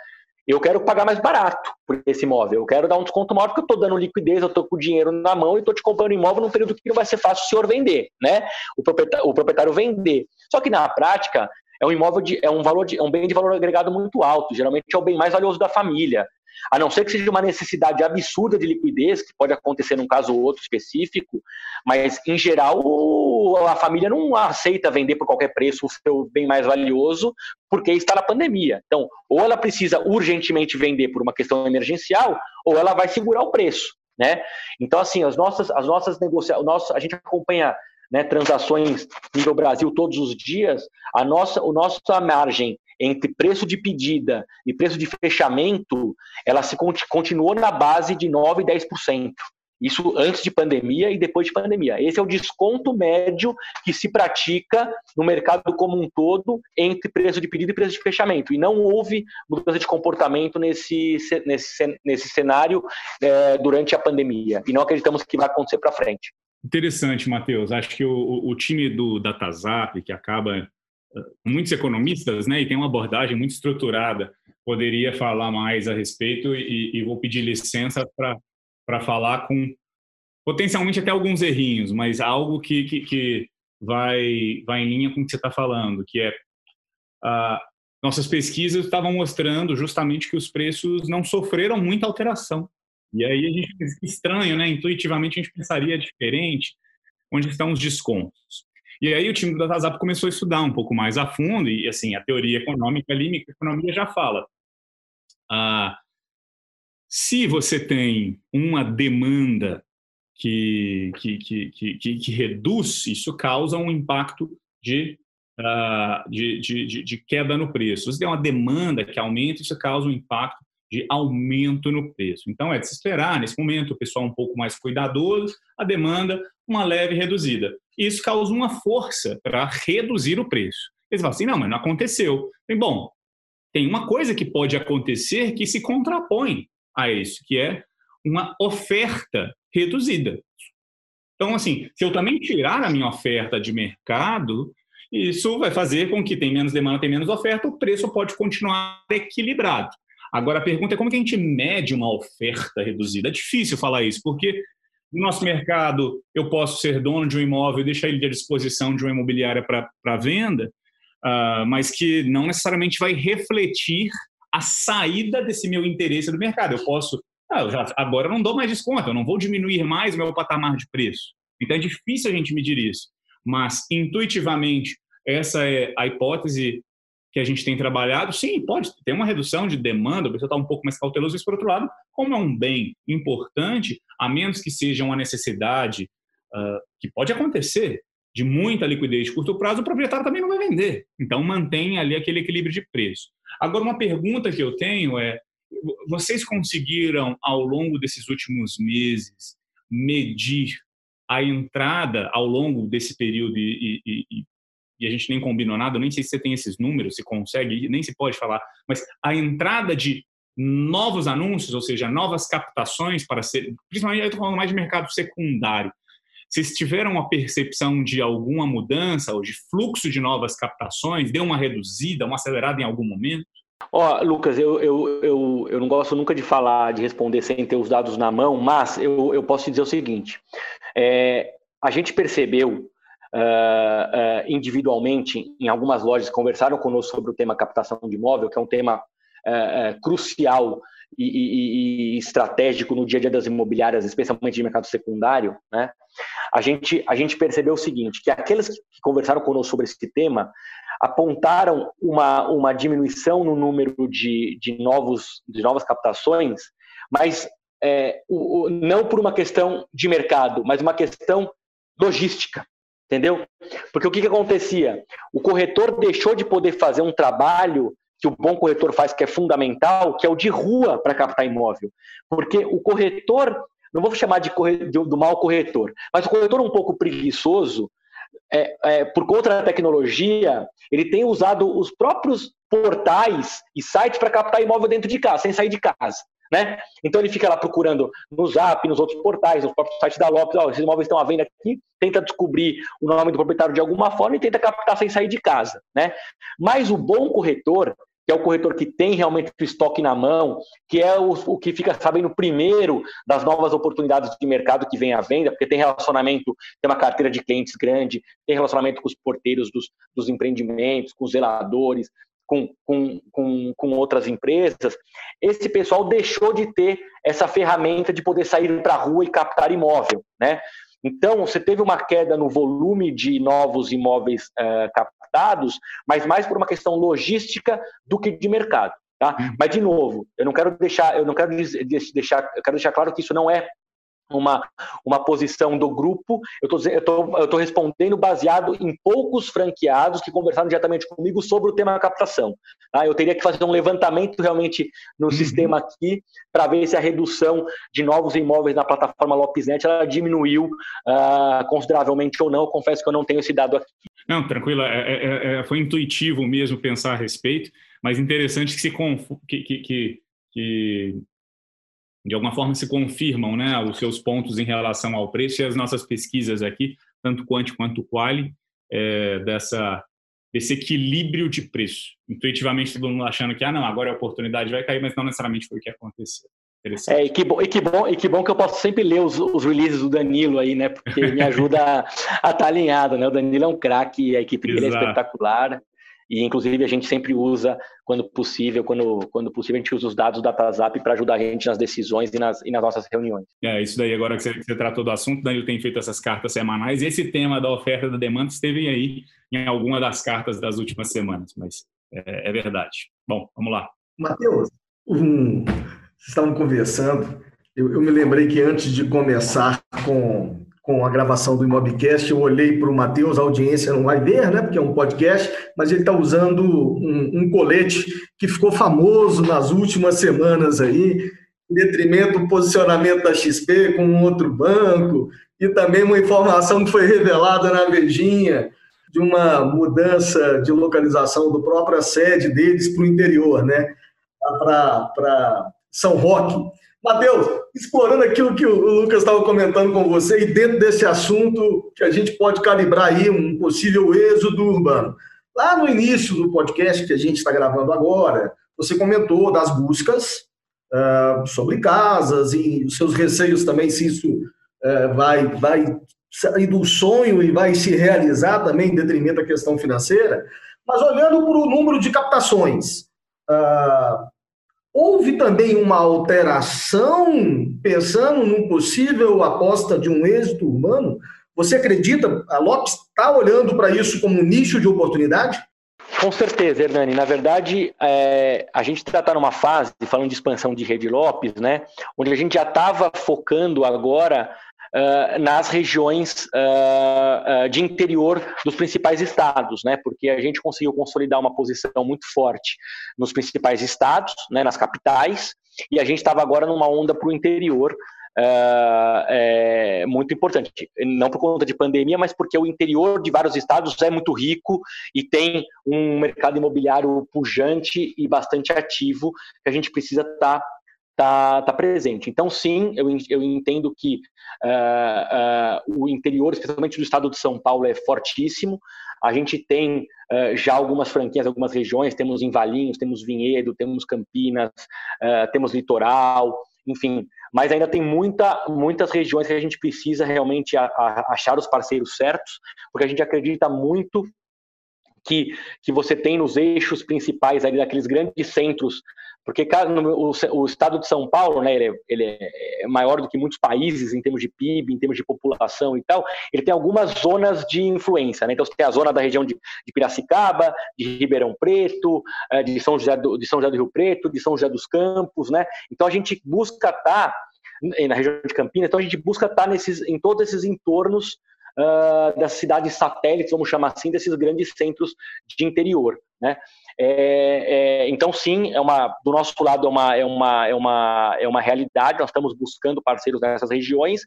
eu quero pagar mais barato por esse imóvel, eu quero dar um desconto maior porque eu estou dando liquidez, eu estou com o dinheiro na mão e estou te comprando imóvel num período que não vai ser fácil o senhor vender, né? O proprietário, o proprietário vender. Só que na prática é um imóvel de, é um valor de, é um bem de valor agregado muito alto, geralmente é o bem mais valioso da família. A não ser que seja uma necessidade absurda de liquidez, que pode acontecer num caso ou outro específico, mas em geral a família não aceita vender por qualquer preço o seu bem mais valioso, porque está na pandemia. Então, ou ela precisa urgentemente vender por uma questão emergencial, ou ela vai segurar o preço. Né? Então, assim, as nossas, as nossas negociações, a gente acompanha né, transações nível Brasil todos os dias, a nossa, a nossa margem entre preço de pedida e preço de fechamento, ela se continuou na base de 9 e 10%. Isso antes de pandemia e depois de pandemia. Esse é o desconto médio que se pratica no mercado como um todo entre preço de pedido e preço de fechamento. E não houve mudança de comportamento nesse, nesse, nesse cenário é, durante a pandemia. E não acreditamos que vai acontecer para frente. Interessante, Matheus. Acho que o, o time do DataZap, que acaba muitos economistas, né, e tem uma abordagem muito estruturada, poderia falar mais a respeito e, e vou pedir licença para falar com potencialmente até alguns errinhos, mas algo que, que, que vai, vai em linha com o que você está falando, que é nossas pesquisas estavam mostrando justamente que os preços não sofreram muita alteração. E aí a gente estranho, né? Intuitivamente a gente pensaria diferente onde estão os descontos. E aí o time do DataZap começou a estudar um pouco mais a fundo e assim a teoria econômica ali, microeconomia já fala. Ah, se você tem uma demanda que, que, que, que, que reduz, isso causa um impacto de, uh, de, de, de, queda no preço. Se tem uma demanda que aumenta, isso causa um impacto de aumento no preço. Então, é de se esperar, nesse momento, o pessoal um pouco mais cuidadoso, a demanda uma leve reduzida. Isso causa uma força para reduzir o preço. Eles falam assim, não, mas não aconteceu. Bem, bom, tem uma coisa que pode acontecer que se contrapõe a isso, que é uma oferta reduzida. Então, assim, se eu também tirar a minha oferta de mercado, isso vai fazer com que tem menos demanda, tem menos oferta, o preço pode continuar equilibrado. Agora, a pergunta é como que a gente mede uma oferta reduzida? É difícil falar isso, porque no nosso mercado eu posso ser dono de um imóvel e deixar ele à disposição de uma imobiliária para venda, uh, mas que não necessariamente vai refletir a saída desse meu interesse do mercado. Eu posso, ah, eu já, agora eu não dou mais desconto, eu não vou diminuir mais o meu patamar de preço. Então é difícil a gente medir isso. Mas, intuitivamente, essa é a hipótese que a gente tem trabalhado. Sim, pode ter uma redução de demanda, o pessoal está um pouco mais cauteloso, mas, por outro lado, como é um bem importante, a menos que seja uma necessidade uh, que pode acontecer, de muita liquidez de curto prazo, o proprietário também não vai vender. Então, mantém ali aquele equilíbrio de preço. Agora, uma pergunta que eu tenho é: vocês conseguiram, ao longo desses últimos meses, medir a entrada ao longo desse período e, e, e, e, a gente nem combinou nada, nem sei se você tem esses números, se consegue, nem se pode falar, mas a entrada de novos anúncios, ou seja, novas captações para ser, principalmente eu estou falando mais de mercado secundário, vocês tiveram uma percepção de alguma mudança ou de fluxo de novas captações? Deu uma reduzida, uma acelerada em algum momento? Ó, oh, Lucas, eu, eu, eu, eu não gosto nunca de falar, de responder sem ter os dados na mão, mas eu, eu posso te dizer o seguinte: é, a gente percebeu uh, individualmente, em algumas lojas, conversaram conosco sobre o tema captação de imóvel, que é um tema uh, crucial e, e, e, estratégico no dia a dia das imobiliárias, especialmente de mercado secundário, né? A gente, a gente percebeu o seguinte, que aqueles que conversaram conosco sobre esse tema apontaram uma, uma diminuição no número de, de, novos, de novas captações, mas é, o, o, não por uma questão de mercado, mas uma questão logística, entendeu? Porque o que, que acontecia? O corretor deixou de poder fazer um trabalho que o bom corretor faz, que é fundamental, que é o de rua para captar imóvel. Porque o corretor, não vou chamar de, corretor, do mau corretor, mas o corretor um pouco preguiçoso, é, é, por conta da tecnologia, ele tem usado os próprios portais e sites para captar imóvel dentro de casa, sem sair de casa. Né? Então ele fica lá procurando no Zap, nos outros portais, nos próprios sites da Lopes, oh, esses imóveis estão à venda aqui, tenta descobrir o nome do proprietário de alguma forma e tenta captar sem sair de casa. Né? Mas o bom corretor, que é o corretor que tem realmente o estoque na mão, que é o, o, que fica sabendo primeiro das novas oportunidades de mercado que vem à venda, porque tem relacionamento, tem uma carteira de clientes grande, tem relacionamento com os porteiros dos, dos empreendimentos, com os zeladores, com, com, com, com outras empresas, esse pessoal deixou de ter essa ferramenta de poder sair para a rua e captar imóvel, né? Então, você teve uma queda no volume de novos imóveis uh, captados, mas mais por uma questão logística do que de mercado. Tá? Uhum. Mas, de novo, eu não quero deixar, eu não quero deixar, eu quero deixar claro que isso não é uma, uma posição do grupo, eu estou respondendo baseado em poucos franqueados que conversaram diretamente comigo sobre o tema captação. Tá? Eu teria que fazer um levantamento realmente no uhum. sistema aqui para ver se a redução de novos imóveis na plataforma LopesNet ela diminuiu uh, consideravelmente ou não. Eu confesso que eu não tenho esse dado aqui. Não, tranquilo, é, é, é, foi intuitivo mesmo pensar a respeito, mas interessante que se que, que, que, que de alguma forma se confirmam né, os seus pontos em relação ao preço e as nossas pesquisas aqui, tanto quanto quanto quali, é, dessa, desse equilíbrio de preço. Intuitivamente todo mundo achando que ah, não, agora a oportunidade vai cair, mas não necessariamente foi o que aconteceu. É, e que, bom, e, que bom, e que bom que eu posso sempre ler os, os releases do Danilo aí, né? Porque me ajuda a estar tá alinhado, né? O Danilo é um craque, a equipe dele é espetacular. E, inclusive, a gente sempre usa, quando possível, quando, quando possível, a gente usa os dados do DataZap para ajudar a gente nas decisões e nas, e nas nossas reuniões. É, isso daí, agora que você, que você tratou do assunto, Danilo tem feito essas cartas semanais. Esse tema da oferta e da demanda esteve aí em alguma das cartas das últimas semanas, mas é, é verdade. Bom, vamos lá. Matheus, um, vocês estavam conversando, eu, eu me lembrei que antes de começar com com a gravação do Imobcast, eu olhei para o Matheus, a audiência não vai ver, né, porque é um podcast, mas ele está usando um, um, colete que ficou famoso nas últimas semanas aí, em detrimento do posicionamento da XP com um outro banco, e também uma informação que foi revelada na Vejinha, de uma mudança de localização do própria sede deles para o interior, né, para São Roque. Matheus, explorando aquilo que o Lucas estava comentando com você, e dentro desse assunto que a gente pode calibrar aí um possível êxodo urbano. Lá no início do podcast que a gente está gravando agora, você comentou das buscas uh, sobre casas e os seus receios também, se isso uh, vai, vai sair do sonho e vai se realizar também em detrimento da questão financeira. Mas olhando para o número de captações, uh, Houve também uma alteração pensando num possível aposta de um êxito humano? Você acredita, a Lopes está olhando para isso como um nicho de oportunidade? Com certeza, Hernani. Na verdade, é, a gente está numa fase, falando de expansão de rede Lopes, né, onde a gente já estava focando agora uh, nas regiões uh, uh, de interior dos principais estados, né? Porque a gente conseguiu consolidar uma posição muito forte nos principais estados, né? Nas capitais, e a gente estava agora numa onda para o interior. É muito importante, não por conta de pandemia, mas porque o interior de vários estados é muito rico e tem um mercado imobiliário pujante e bastante ativo que a gente precisa estar tá está tá presente. Então, sim, eu, eu entendo que uh, uh, o interior, especialmente do estado de São Paulo, é fortíssimo. A gente tem uh, já algumas franquias, algumas regiões, temos em Valinhos, temos Vinhedo, temos Campinas, temos Litoral, enfim, mas ainda tem muita, muitas regiões que a gente precisa realmente a, a achar os parceiros certos, porque a gente acredita muito que, que você tem nos eixos principais ali daqueles grandes centros porque o, o, estado de São Paulo, né, ele é, ele, é, maior do que muitos países em termos de PIB, em termos de população e tal. Ele tem algumas zonas de influência. Né? Então, você tem a zona da região de, de Piracicaba, de Ribeirão Preto, é, de São, José do, de São José do Rio Preto, de São José dos Campos. Né? Então, a gente busca estar tá, na região de Campinas, então a gente busca estar tá nesses, em todos esses entornos uh, das cidades satélites, vamos chamar assim, desses grandes centros de interior. Né? É, é, então, sim, é uma, do nosso lado é uma, é, uma, é, uma, é uma realidade, nós estamos buscando parceiros nessas regiões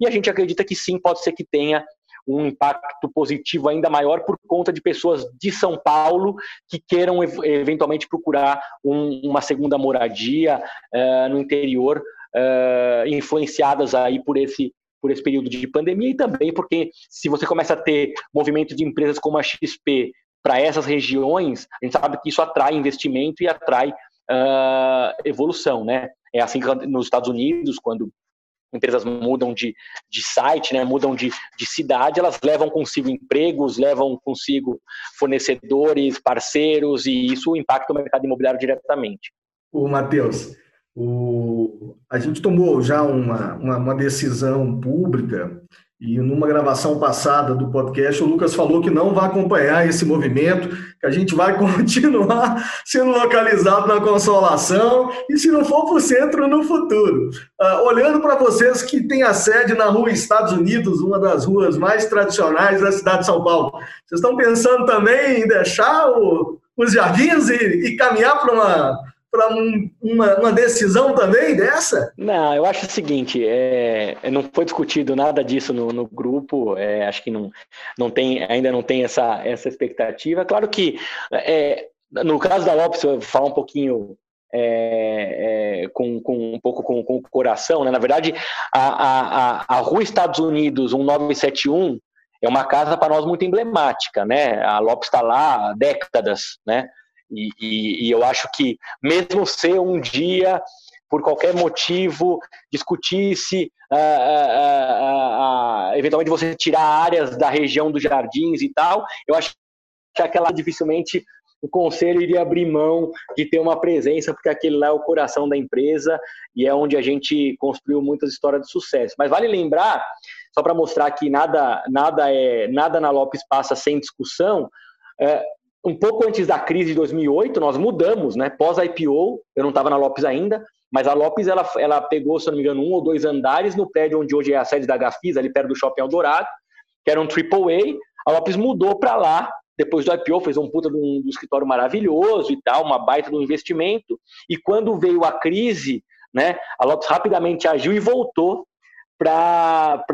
e a gente acredita que sim, pode ser que tenha um impacto positivo ainda maior por conta de pessoas de São Paulo que queiram eventualmente procurar um, uma segunda moradia uh, no interior, uh, influenciadas aí por esse por esse período de pandemia e também porque se você começa a ter movimento de empresas como a XP para essas regiões, a gente sabe que isso atrai investimento e atrai uh, evolução, né? É assim que nos Estados Unidos, quando empresas mudam de, de site, né, mudam de, de cidade, elas levam consigo empregos, levam consigo fornecedores, parceiros, e isso impacta o mercado imobiliário diretamente. O Matheus, o, a gente tomou já uma, uma, uma decisão pública E numa gravação passada do podcast, o Lucas falou que não vai acompanhar esse movimento, que a gente vai continuar sendo localizado na consolação e, se não for para o centro, no futuro. Uh, olhando para vocês que têm a sede na rua Estados Unidos, uma das ruas mais tradicionais da cidade de São Paulo, vocês estão pensando também em deixar o, os jardins e, e caminhar para uma para um, uma, uma, decisão também dessa? Não, eu acho o seguinte, é, não foi discutido nada disso no, no grupo, é, acho que não, não tem, ainda não tem essa, essa expectativa. Claro que é, no caso da Lopes, eu vou falar um pouquinho é, é, com, com, um pouco com, com, o coração, né? Na verdade, a, a, a Rua Estados Unidos 1971 é uma casa para nós muito emblemática, né? A Lopes está lá há décadas, né? E, e, e eu acho que, mesmo se um dia, por qualquer motivo, discutisse uh, uh, uh, eventualmente você tirar áreas da região dos jardins e tal, eu acho que aquela dificilmente o conselho iria abrir mão de ter uma presença, porque aquele lá é o coração da empresa e é onde a gente construiu muitas histórias de sucesso. Mas vale lembrar, só para mostrar que nada, nada, é, nada na Lopes passa sem discussão, é, um pouco antes da crise de 2008, nós mudamos, né? Pós-IPO, eu não estava na Lopes ainda, mas a Lopes ela, ela pegou, se não me engano, um ou dois andares no prédio onde hoje é a sede da Gafis, ali perto do Shopping Eldorado, que era um AAA. A Lopes mudou para lá, depois do IPO, fez um puta de um, escritório maravilhoso e tal, uma baita de um investimento. E quando veio a crise, né, a Lopes rapidamente agiu e voltou para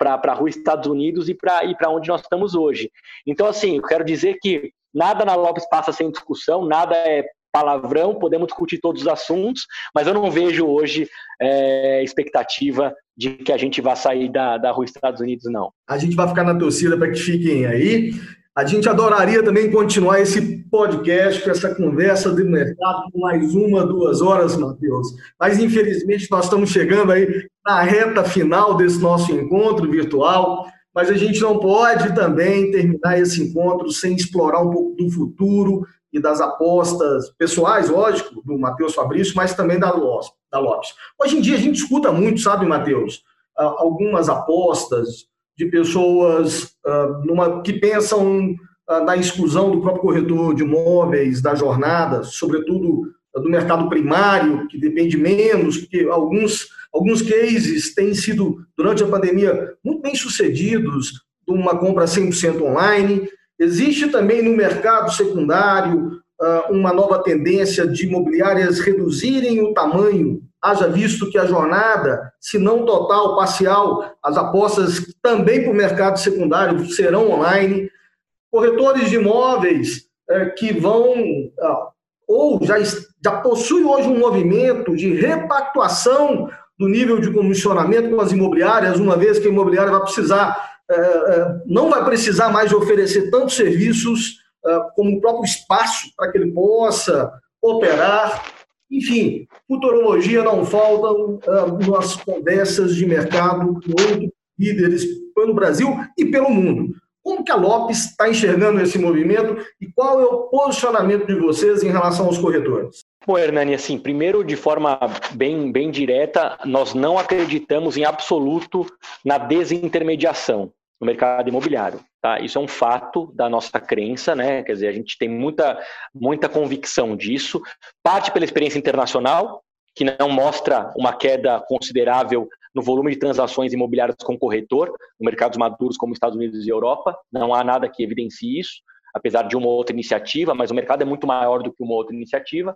a rua Estados Unidos e para onde nós estamos hoje. Então, assim, eu quero dizer que Nada na Lopes passa sem discussão, nada é palavrão, podemos discutir todos os assuntos, mas eu não vejo hoje é, expectativa de que a gente vá sair da, da rua Estados Unidos, não. A gente vai ficar na torcida para que fiquem aí. A gente adoraria também continuar esse podcast com essa conversa de mercado por mais uma, duas horas, Matheus. Mas, infelizmente, nós estamos chegando aí na reta final desse nosso encontro virtual mas a gente não pode também terminar esse encontro sem explorar um pouco do futuro e das apostas pessoais, lógico, do Matheus Fabrício, mas também da Lopes. Hoje em dia a gente escuta muito, sabe, Matheus, algumas apostas de pessoas uh, numa, que pensam uh, na exclusão do próprio corretor de imóveis da jornada, sobretudo do mercado primário, que depende menos, porque alguns, alguns cases têm sido, durante a pandemia, muito bem sucedidos, de uma compra 100% online. Existe também no mercado secundário ah, uma nova tendência de imobiliárias reduzirem o tamanho, haja visto que a jornada, se não total, parcial, as apostas também para o mercado secundário serão online. Corretores de imóveis eh, que vão ah, ou já, já possui hoje um movimento de repactuação do nível de comissionamento com as imobiliárias, uma vez que a imobiliária vai precisar, é, é, não vai precisar mais oferecer tantos serviços é, como o próprio espaço para que ele possa operar. Enfim, futurologia não falta nas conversas de mercado com outros líderes pelo Brasil e pelo mundo. Como que a Lopes está enxergando esse movimento e qual é o posicionamento de vocês em relação aos corretores? Bom, Hernani, assim, primeiro, de forma bem, bem direta, nós não acreditamos em absoluto na desintermediação no mercado imobiliário. Tá? Isso é um fato da nossa crença, né? Quer dizer, a gente tem muita, muita convicção disso. Parte pela experiência internacional, que não mostra uma queda considerável no volume de transações imobiliárias com corretor, no mercados maduros como Estados Unidos e Europa. Não há nada que evidencie isso, apesar de uma outra iniciativa, mas o mercado é muito maior do que uma outra iniciativa.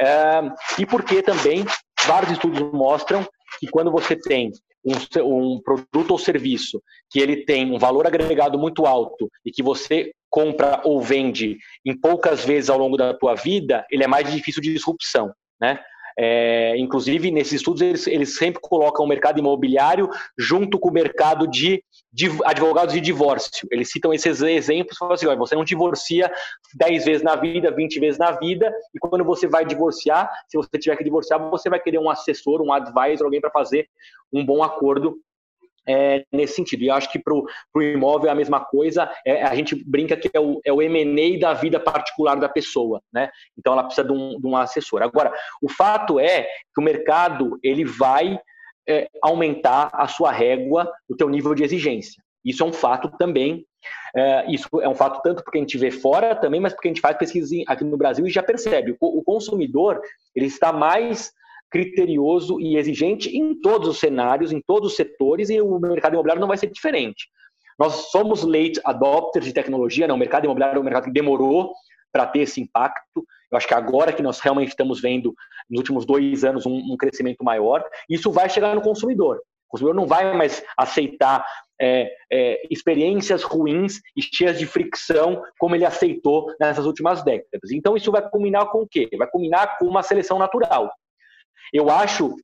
É, e porque também vários estudos mostram que quando você tem um, um, produto ou serviço que ele tem um valor agregado muito alto e que você compra ou vende em poucas vezes ao longo da tua vida, ele é mais difícil de disrupção, né? É, inclusive, nesses estudos, eles, eles, sempre colocam o mercado imobiliário junto com o mercado de, de advogados de divórcio. Eles citam esses exemplos, falam assim, você não divorcia 10 vezes na vida, 20 vezes na vida, e quando você vai divorciar, se você tiver que divorciar, você vai querer um assessor, um advisor, alguém para fazer um bom acordo é, nesse sentido. E acho que para o imóvel é a mesma coisa, é, a gente brinca que é o, é o M&A da vida particular da pessoa, né? Então ela precisa de um, de um assessor. Agora, o fato é que o mercado ele vai é, aumentar a sua régua, o teu nível de exigência. Isso é um fato também. É, isso é um fato tanto porque a gente vê fora também, mas porque a gente faz pesquisa aqui no Brasil e já percebe. O, o consumidor ele está mais criterioso e exigente em todos os cenários, em todos os setores, e o mercado imobiliário não vai ser diferente. Nós somos late adopters de tecnologia, né? o mercado imobiliário é um mercado que demorou para ter esse impacto. Eu acho que agora que nós realmente estamos vendo, nos últimos dois anos, um, um crescimento maior, isso vai chegar no consumidor. O consumidor não vai mais aceitar é, é, experiências ruins e cheias de fricção como ele aceitou nessas últimas décadas. Então, isso vai culminar com o quê? Vai culminar com uma seleção natural. Eu acho,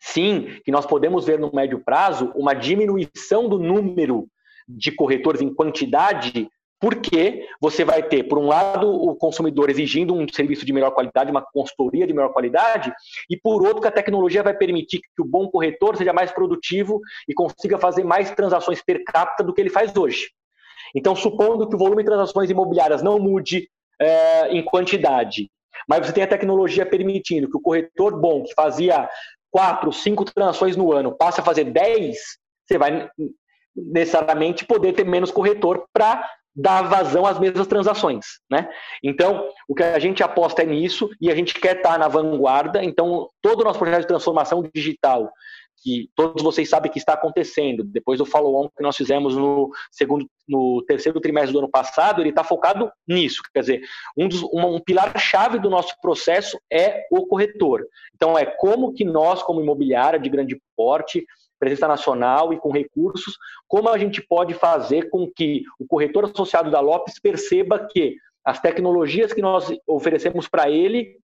sim, que nós podemos ver no médio prazo uma diminuição do número de corretores em quantidade porque você vai ter, por um lado, o consumidor exigindo um serviço de melhor qualidade, uma consultoria de melhor qualidade, e por outro, que a tecnologia vai permitir que o bom corretor seja mais produtivo e consiga fazer mais transações per capita do que ele faz hoje. Então, supondo que o volume de transações imobiliárias não mude é, em quantidade, mas você tem a tecnologia permitindo que o corretor bom, que fazia quatro, cinco transações no ano, passe a fazer dez, você vai necessariamente poder ter menos corretor para dar vazão às mesmas transações, né? Então, o que a gente aposta é nisso e a gente quer estar na vanguarda. Então, todo o nosso projeto de transformação digital, que todos vocês sabem que está acontecendo, depois do follow-on que nós fizemos no segundo, no terceiro trimestre do ano passado, ele está focado nisso. Quer dizer, um, dos, um, um pilar-chave do nosso processo é o corretor. Então, é como que nós, como imobiliária de grande porte, presença nacional e com recursos, como a gente pode fazer com que o corretor associado da Lopes perceba que as tecnologias que nós oferecemos para ele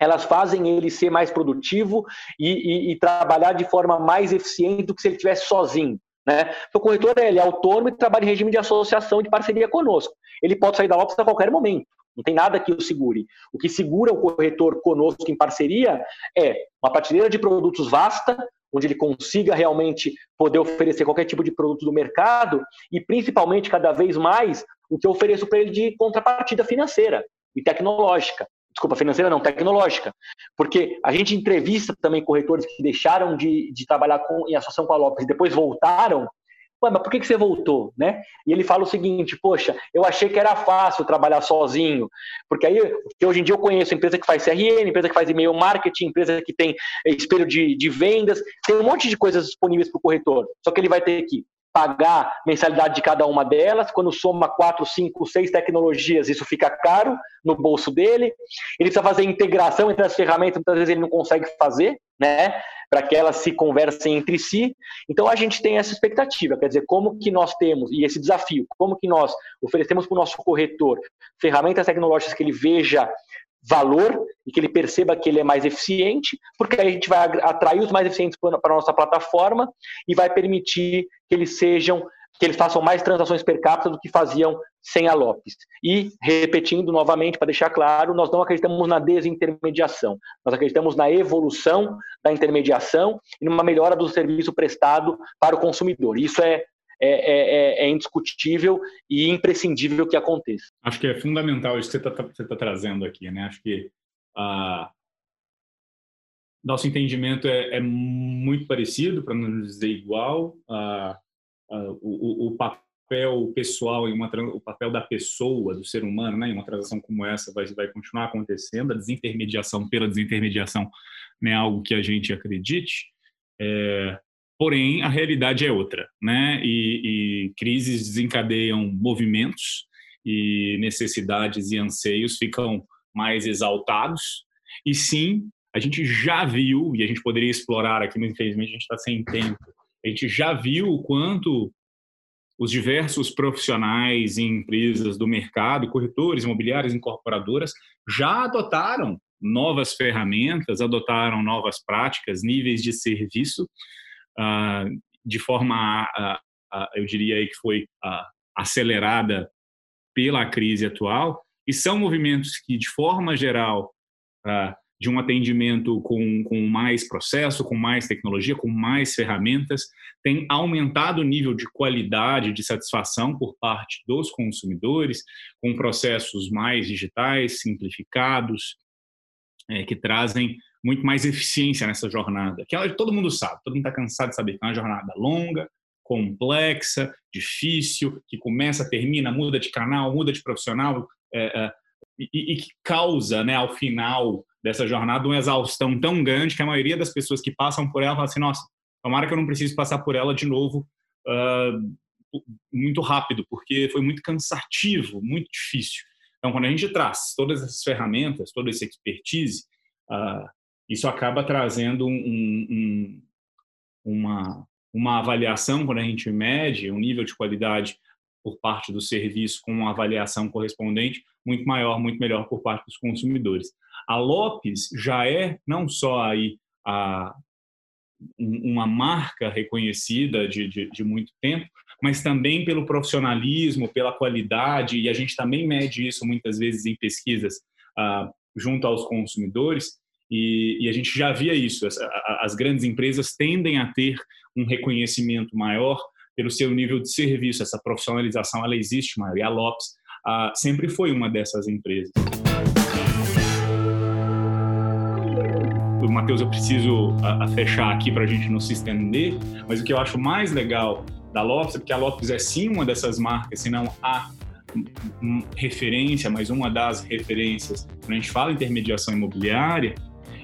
elas fazem ele ser mais produtivo e, e, e, trabalhar de forma mais eficiente do que se ele estivesse sozinho. Né? O corretor ele é autônomo e trabalha em regime de associação, de parceria conosco. Ele pode sair da Lopes a qualquer momento. Não tem nada que o segure. O que segura o corretor conosco em parceria é uma prateleira de produtos vasta, onde ele consiga realmente poder oferecer qualquer tipo de produto do mercado e, principalmente, cada vez mais, o que eu ofereço para ele de contrapartida financeira e tecnológica. Desculpa, financeira não, tecnológica. Porque a gente entrevista também corretores que deixaram de, de trabalhar com, em associação com a Lopes e depois voltaram Ué, mas por que, que você voltou? Né? E ele fala o seguinte, poxa, eu achei que era fácil trabalhar sozinho, porque aí, hoje em dia eu conheço empresa que faz CRM, empresa que faz e-mail marketing, empresa que tem espelho de, de vendas, tem um monte de coisas disponíveis para o corretor, só que ele vai ter que pagar mensalidade de cada uma delas, quando soma quatro, cinco, seis tecnologias, isso fica caro no bolso dele, ele precisa fazer integração entre as ferramentas, muitas vezes ele não consegue fazer, né? para que elas se conversem entre si. Então a gente tem essa expectativa, quer dizer, como que nós temos e esse desafio, como que nós oferecemos para o nosso corretor ferramentas tecnológicas que ele veja valor e que ele perceba que ele é mais eficiente, porque aí a gente vai atrair os mais eficientes para a nossa plataforma e vai permitir que eles sejam que eles façam mais transações per capita do que faziam sem a Lopes. E, repetindo novamente, para deixar claro, nós não acreditamos na desintermediação. Nós acreditamos na evolução da intermediação e numa melhora do serviço prestado para o consumidor. Isso é, é, é, é indiscutível e imprescindível que aconteça. Acho que é fundamental isso que você está tá trazendo aqui. Né? Acho que ah, nosso entendimento é, é muito parecido, para não dizer igual. Ah, uh, o, o, papel pessoal e o papel da pessoa, do ser humano, né, em uma transação como essa vai, vai continuar acontecendo. A desintermediação pela desintermediação não é algo que a gente acredite. É, porém, a realidade é outra, né? E, e crises desencadeiam movimentos e necessidades e anseios ficam mais exaltados. E sim, a gente já viu, e a gente poderia explorar aqui, mas infelizmente a gente está sem tempo, a gente já viu o quanto os diversos profissionais e empresas do mercado, corretores, imobiliários, incorporadoras, já adotaram novas ferramentas, adotaram novas práticas, níveis de serviço, de forma, eu diria que foi acelerada pela crise atual, e são movimentos que, de forma geral, de um atendimento com, com mais processo, com mais tecnologia, com mais ferramentas, tem aumentado o nível de qualidade, de satisfação por parte dos consumidores, com processos mais digitais, simplificados, é, que trazem muito mais eficiência nessa jornada. Que ela, todo mundo sabe, todo mundo está cansado de saber que é uma jornada longa, complexa, difícil, que começa, termina, muda de canal, muda de profissional, é, é, e, e, que causa, né, ao final dessa jornada, uma exaustão tão grande que a maioria das pessoas que passam por ela fala assim: nossa, tomara que eu não precise passar por ela de novo uh, muito rápido, porque foi muito cansativo, muito difícil. Então, quando a gente traz todas essas ferramentas, toda essa expertise, uh, isso acaba trazendo um, um, uma, uma avaliação, quando a gente mede um nível de qualidade por parte do serviço com uma avaliação correspondente muito maior, muito melhor por parte dos consumidores. A Lopes já é não só aí a, uma marca reconhecida de, de, de, muito tempo, mas também pelo profissionalismo, pela qualidade, e a gente também mede isso muitas vezes em pesquisas uh, junto aos consumidores, e, e, a gente já via isso. As, as grandes empresas tendem a ter um reconhecimento maior pelo seu nível de serviço, essa profissionalização ela existe maior, e a Lopes sempre foi uma dessas empresas. Matheus, eu preciso a, a fechar aqui para a gente não se estender, mas o que eu acho mais legal da Lopes é porque a Lopes é sim uma dessas marcas, se não a referência, mas uma das referências quando a gente fala intermediação imobiliária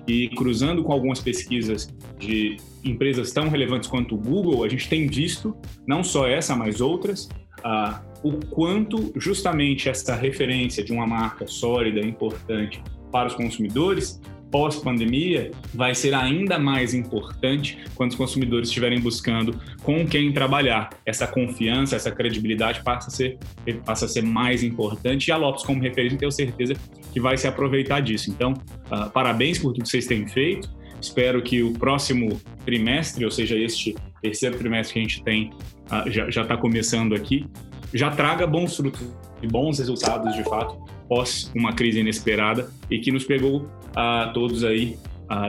e cruzando com algumas pesquisas de empresas tão relevantes quanto o Google, a gente tem visto, não só essa, mas outras, uh, o quanto justamente essa referência de uma marca sólida, importante para os consumidores, pós-pandemia vai ser ainda mais importante quando os consumidores estiverem buscando com quem trabalhar. Essa confiança, essa credibilidade passa a ser, passa a ser mais importante e a Lopes, como referência, tenho certeza que vai se aproveitar disso. Então, uh, parabéns por tudo que vocês têm feito. Espero que o próximo trimestre, ou seja, este terceiro trimestre que a gente tem, uh, já está começando aqui, já traga bons frutos e bons resultados de fato pós uma crise inesperada e que nos pegou a todos aí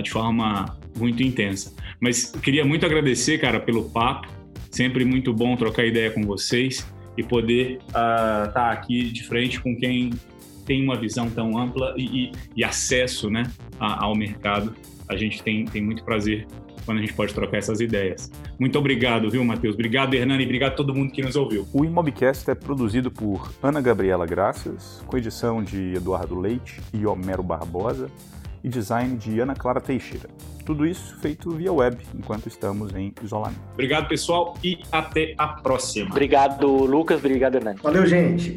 de forma muito intensa. Mas queria muito agradecer, cara, pelo papo. Sempre muito bom trocar ideia com vocês e poder estar uh, tá aqui de frente com quem tem uma visão tão ampla e, e, e acesso né, a, ao mercado. A gente tem, tem muito prazer quando a gente pode trocar essas ideias. Muito obrigado, viu, Matheus? Obrigado, Hernani. Obrigado a todo mundo que nos ouviu. O Imobcast é produzido por Ana Gabriela Graças, com edição de Eduardo Leite e Homero Barbosa e design de Ana Clara Teixeira. Tudo isso feito via web, enquanto estamos em isolamento. Obrigado, pessoal, e até a próxima. Obrigado, Lucas. Obrigado, Hernani. Valeu, gente.